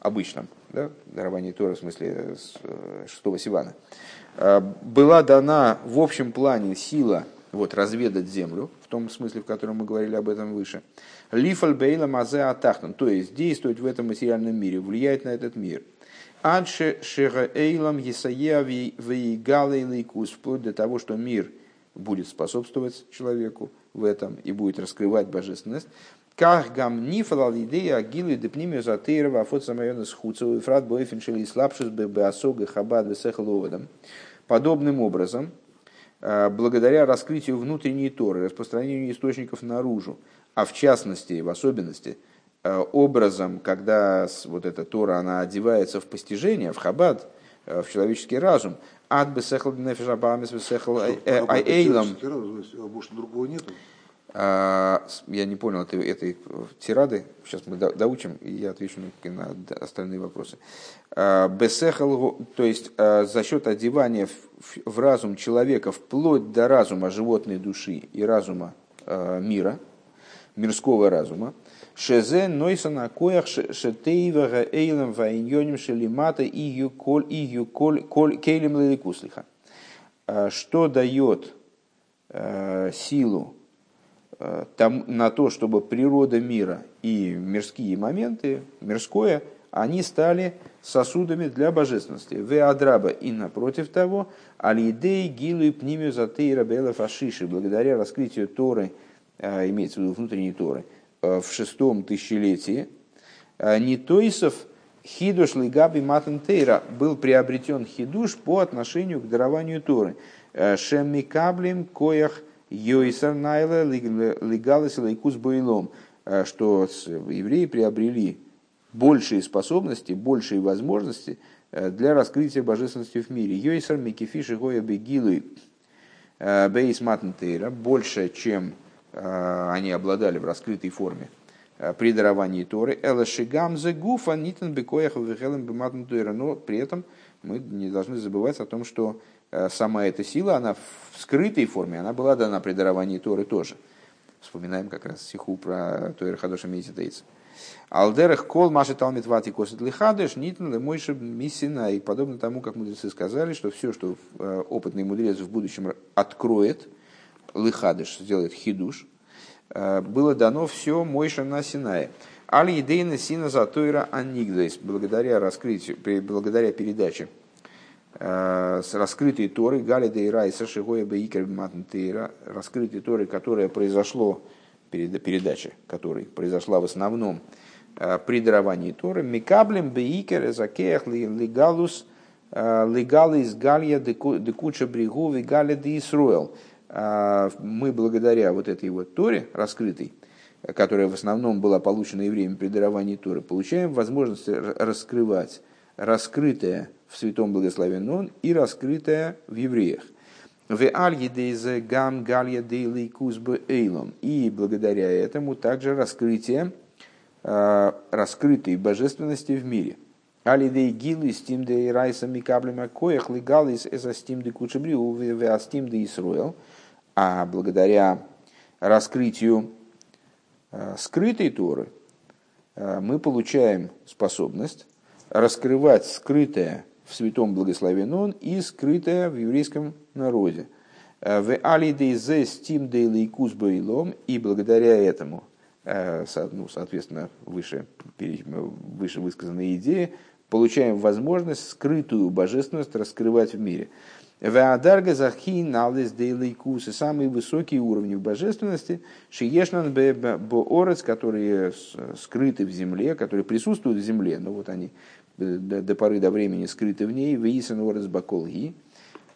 обычном, да, даровании Торы в смысле э, шестого Сивана, э, была дана в общем плане сила вот, разведать землю, в том смысле, в котором мы говорили об этом выше. Лифаль бейла мазе атахтан, то есть действовать в этом материальном мире, влиять на этот мир. Адше шега эйлам лейкус, вплоть до того, что мир будет способствовать человеку в этом и будет раскрывать божественность. Как гам нифалал идея агилы депнимию затейрова афот самайона схуцеву и фрат бойфеншели и слабшис бы осога хабад весехловодом. Подобным образом, э, благодаря раскрытию внутренней Торы, распространению источников наружу, а в частности, в особенности, э, образом, когда вот эта Тора, она одевается в постижение, в хабад, э, в человеческий разум, ад бесехл нефешабамис бесехл эйлам, А может, другого нету? А, Я не понял этой, этой э, тирады. Сейчас мы до- доучим, и я отвечу на, остальные вопросы. А, Бесехал, то есть а, за счет одевания в, разум человека вплоть до разума животной души и разума мира, мирского разума, Шезе нойса коях шетейвага эйлем ваиньоним шелимата и юколь и юколь коль кейлем леликуслиха. Что дает силу там, на то, чтобы природа мира и мирские моменты, мирское, они стали сосудами для божественности. В адраба и напротив того, алидей гилу и пнимю затейра бела фашиши, благодаря раскрытию Торы, э, имеется в виду внутренней Торы, э, в шестом тысячелетии, э, Нитойсов хидуш лигаби матан тейра был приобретен хидуш по отношению к дарованию Торы. Шемикаблим коях йойсар найла легалес лейкус бойлом, что евреи приобрели большие способности, большие возможности для раскрытия божественности в мире. Йойсар микифиши гоя бегилы бейс матнтейра, больше, чем они обладали в раскрытой форме при даровании Торы. Элашигам гуфа нитен бекоях вехелем бематнтейра. Но при этом мы не должны забывать о том, что Э, сама эта сила, она в скрытой форме, она была дана при даровании Торы тоже. Вспоминаем как раз стиху про Тойр Хадоша Мейзитейца. Алдерах кол маши талмит вати косит лихадыш нитн мойши миссина. И подобно тому, как мудрецы сказали, что все, что э, опытный мудрец в будущем откроет, лихадыш, сделает хидуш, э, было дано все Мойша на Синае. Али идейна сина за Тойра анигдейс, благодаря раскрытию, благодаря передаче Э, с раскрытой Торы, Галида и Райса, Шигоя Бейкер Матнтейра, раскрытой Торы, которая произошло, передача которой произошла в основном э, при даровании Торы, Микаблем Бейкер Закеях Лигалус э, Лигалис Галья Декуча Бригу Галя Де Исруэл. Мы благодаря вот этой вот Торе раскрытой, которая в основном была получена евреями при даровании Торы, получаем возможность раскрывать раскрытое в святом благословен он и раскрытое в евреях. В гам галья эйлом. И благодаря этому также раскрытие э, раскрытой божественности в мире. Алидей гилы стим де райса микаблема коях легалис эса стим де кучебри астим де исруэл. А благодаря раскрытию э, скрытой Торы э, мы получаем способность раскрывать скрытое в святом благословен он и скрытое в еврейском народе. Э, в алидейзе стим дейлейкус бейлом, и благодаря этому, э, ну, соответственно, выше, выше высказанные идеи, получаем возможность скрытую божественность раскрывать в мире. Веадарга захи налез дейлейкус, самые высокие уровни божественности, шиешнан боорец, которые скрыты в земле, которые присутствуют в земле, но вот они до, поры до времени скрыты в ней, вейсан орес баколги,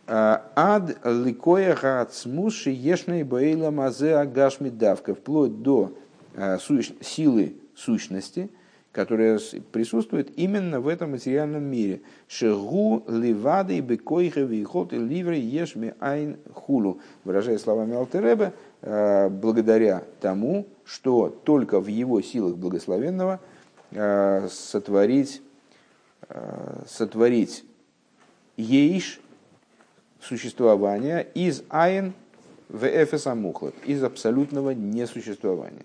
а, ад ликоя гацмуши ешной бейла мазе агашми давка, вплоть до а, силы сущности, которая присутствует именно в этом материальном мире. Шегу ливады бекойха вихот и ливре ешми айн хулу. Выражая словами Алтереба, а, благодаря тому, что только в его силах благословенного сотворить сотворить ейш, существование, из айн в эфес из абсолютного несуществования.